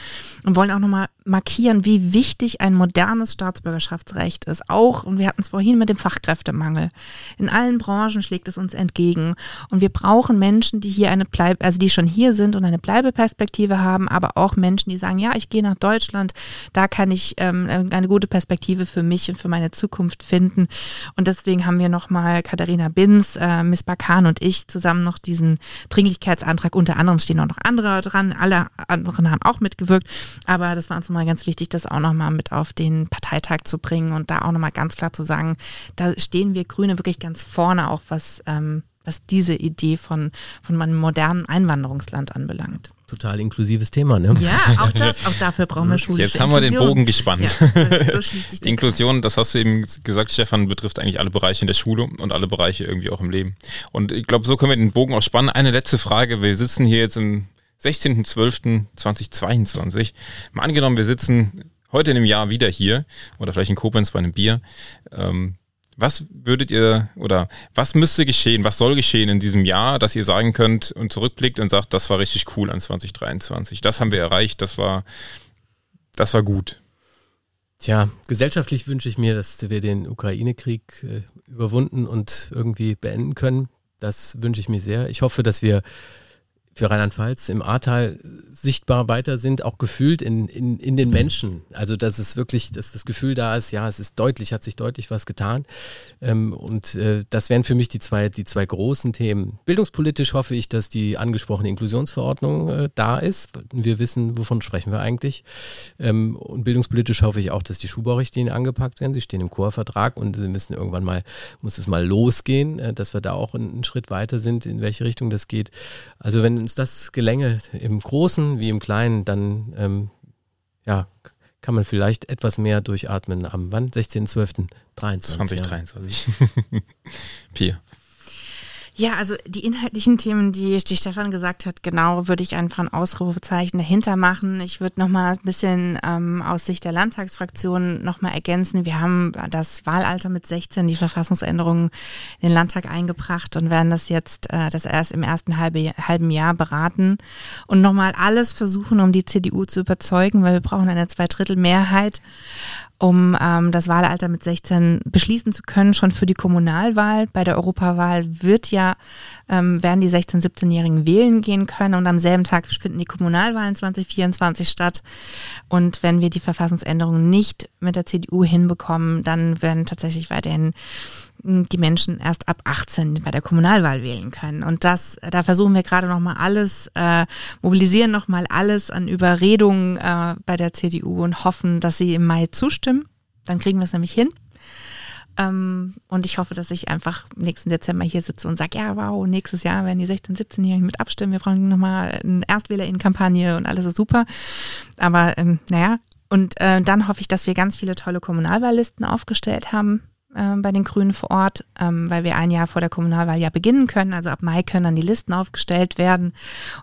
Und wollen auch nochmal markieren, wie wichtig ein modernes Staatsbürgerschaftsrecht ist. Auch, und wir hatten es vorhin mit dem Fachkräftemangel. In allen Branchen schlägt es uns entgegen. Und wir brauchen Menschen, die hier eine Bleib, also die schon hier sind und eine Bleibeperspektive haben, aber auch Menschen, die sagen, ja, ich gehe nach Deutschland, da kann ich ähm, eine gute Perspektive für mich und für meine Zukunft finden. Und deswegen haben wir nochmal Katharina Binz, äh, Miss Bakan und ich zusammen noch diesen Dringlichkeitsantrag, unter anderem stehen auch noch andere dran, alle anderen haben auch mitgewirkt, aber das war uns nochmal ganz wichtig, das auch nochmal mit auf den Parteitag zu bringen und da auch nochmal ganz klar zu sagen, da stehen wir Grüne wirklich ganz vorne, auch was, ähm, was diese Idee von, von einem modernen Einwanderungsland anbelangt. Total inklusives Thema, ne? Ja, auch <laughs> das, auch dafür brauchen wir schulische Jetzt haben wir den Inklusion. Bogen gespannt. Ja, so, so schließt sich der <laughs> Inklusion, das hast du eben gesagt, Stefan, betrifft eigentlich alle Bereiche in der Schule und alle Bereiche irgendwie auch im Leben. Und ich glaube, so können wir den Bogen auch spannen. Eine letzte Frage. Wir sitzen hier jetzt im 16.12.2022. Mal angenommen, wir sitzen heute in einem Jahr wieder hier oder vielleicht in Koblenz bei einem Bier. Ähm, was würdet ihr oder was müsste geschehen, was soll geschehen in diesem Jahr, dass ihr sagen könnt und zurückblickt und sagt, das war richtig cool an 2023. Das haben wir erreicht, das war, das war gut. Tja, gesellschaftlich wünsche ich mir, dass wir den Ukraine-Krieg äh, überwunden und irgendwie beenden können. Das wünsche ich mir sehr. Ich hoffe, dass wir für Rheinland-Pfalz im Ahrtal sichtbar weiter sind, auch gefühlt in, in, in den Menschen. Also, dass es wirklich, dass das Gefühl da ist, ja, es ist deutlich, hat sich deutlich was getan. Ähm, und äh, das wären für mich die zwei, die zwei großen Themen. Bildungspolitisch hoffe ich, dass die angesprochene Inklusionsverordnung äh, da ist. Wir wissen, wovon sprechen wir eigentlich. Ähm, und bildungspolitisch hoffe ich auch, dass die Schulbaurichtlinien angepackt werden. Sie stehen im Chorvertrag und sie müssen irgendwann mal, muss es mal losgehen, äh, dass wir da auch einen, einen Schritt weiter sind, in welche Richtung das geht. Also wenn uns das gelänge, im Großen wie im Kleinen, dann ähm, ja, kann man vielleicht etwas mehr durchatmen am wann? 16.12.23. 2023. <laughs> Pia. Ja, also die inhaltlichen Themen, die, die Stefan gesagt hat, genau, würde ich einfach ein Ausrufezeichen dahinter machen. Ich würde nochmal ein bisschen ähm, aus Sicht der Landtagsfraktion nochmal ergänzen. Wir haben das Wahlalter mit 16, die Verfassungsänderungen in den Landtag eingebracht und werden das jetzt äh, das erst im ersten halbe, halben Jahr beraten und nochmal alles versuchen, um die CDU zu überzeugen, weil wir brauchen eine Zweidrittelmehrheit um ähm, das Wahlalter mit 16 beschließen zu können, schon für die Kommunalwahl. Bei der Europawahl wird ja, ähm, werden die 16-, 17-Jährigen wählen gehen können und am selben Tag finden die Kommunalwahlen 2024 statt. Und wenn wir die Verfassungsänderung nicht mit der CDU hinbekommen, dann werden tatsächlich weiterhin die Menschen erst ab 18 bei der Kommunalwahl wählen können. Und das, da versuchen wir gerade nochmal alles, äh, mobilisieren nochmal alles an Überredungen äh, bei der CDU und hoffen, dass sie im Mai zustimmen. Dann kriegen wir es nämlich hin. Ähm, und ich hoffe, dass ich einfach nächsten Dezember hier sitze und sage, ja, wow, nächstes Jahr werden die 16-, 17-Jährigen mit abstimmen. Wir brauchen nochmal eine Erstwählerinnenkampagne und alles ist super. Aber ähm, naja, und äh, dann hoffe ich, dass wir ganz viele tolle Kommunalwahllisten aufgestellt haben äh, bei den Grünen vor Ort, ähm, weil wir ein Jahr vor der Kommunalwahl ja beginnen können. Also ab Mai können dann die Listen aufgestellt werden.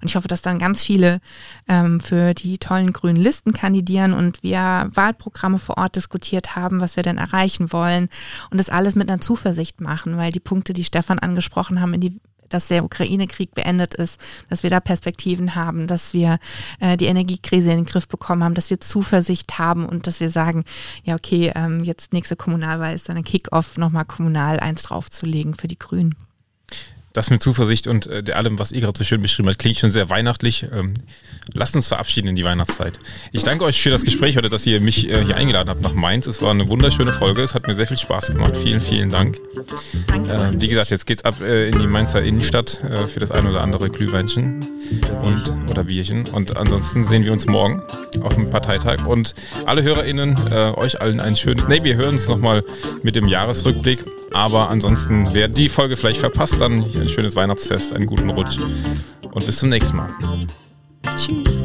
Und ich hoffe, dass dann ganz viele ähm, für die tollen grünen Listen kandidieren und wir Wahlprogramme vor Ort diskutiert haben, was wir denn erreichen wollen und das alles mit einer Zuversicht machen, weil die Punkte, die Stefan angesprochen haben, in die dass der Ukraine-Krieg beendet ist, dass wir da Perspektiven haben, dass wir äh, die Energiekrise in den Griff bekommen haben, dass wir Zuversicht haben und dass wir sagen, ja okay, ähm, jetzt nächste Kommunalwahl ist dann ein Kick-off, nochmal kommunal eins draufzulegen für die Grünen. Das mit Zuversicht und äh, allem, was ihr gerade so schön beschrieben habt, klingt schon sehr weihnachtlich. Ähm, lasst uns verabschieden in die Weihnachtszeit. Ich danke euch für das Gespräch heute, dass ihr mich äh, hier eingeladen habt nach Mainz. Es war eine wunderschöne Folge. Es hat mir sehr viel Spaß gemacht. Vielen, vielen Dank. Danke. Äh, wie gesagt, jetzt geht's ab äh, in die Mainzer Innenstadt äh, für das ein oder andere Glühweinchen und, oder Bierchen. Und ansonsten sehen wir uns morgen auf dem Parteitag. Und alle HörerInnen, äh, euch allen ein schönes. Nee, wir hören uns nochmal mit dem Jahresrückblick. Aber ansonsten, wer die Folge vielleicht verpasst, dann ein schönes Weihnachtsfest, einen guten Rutsch und bis zum nächsten Mal. Tschüss.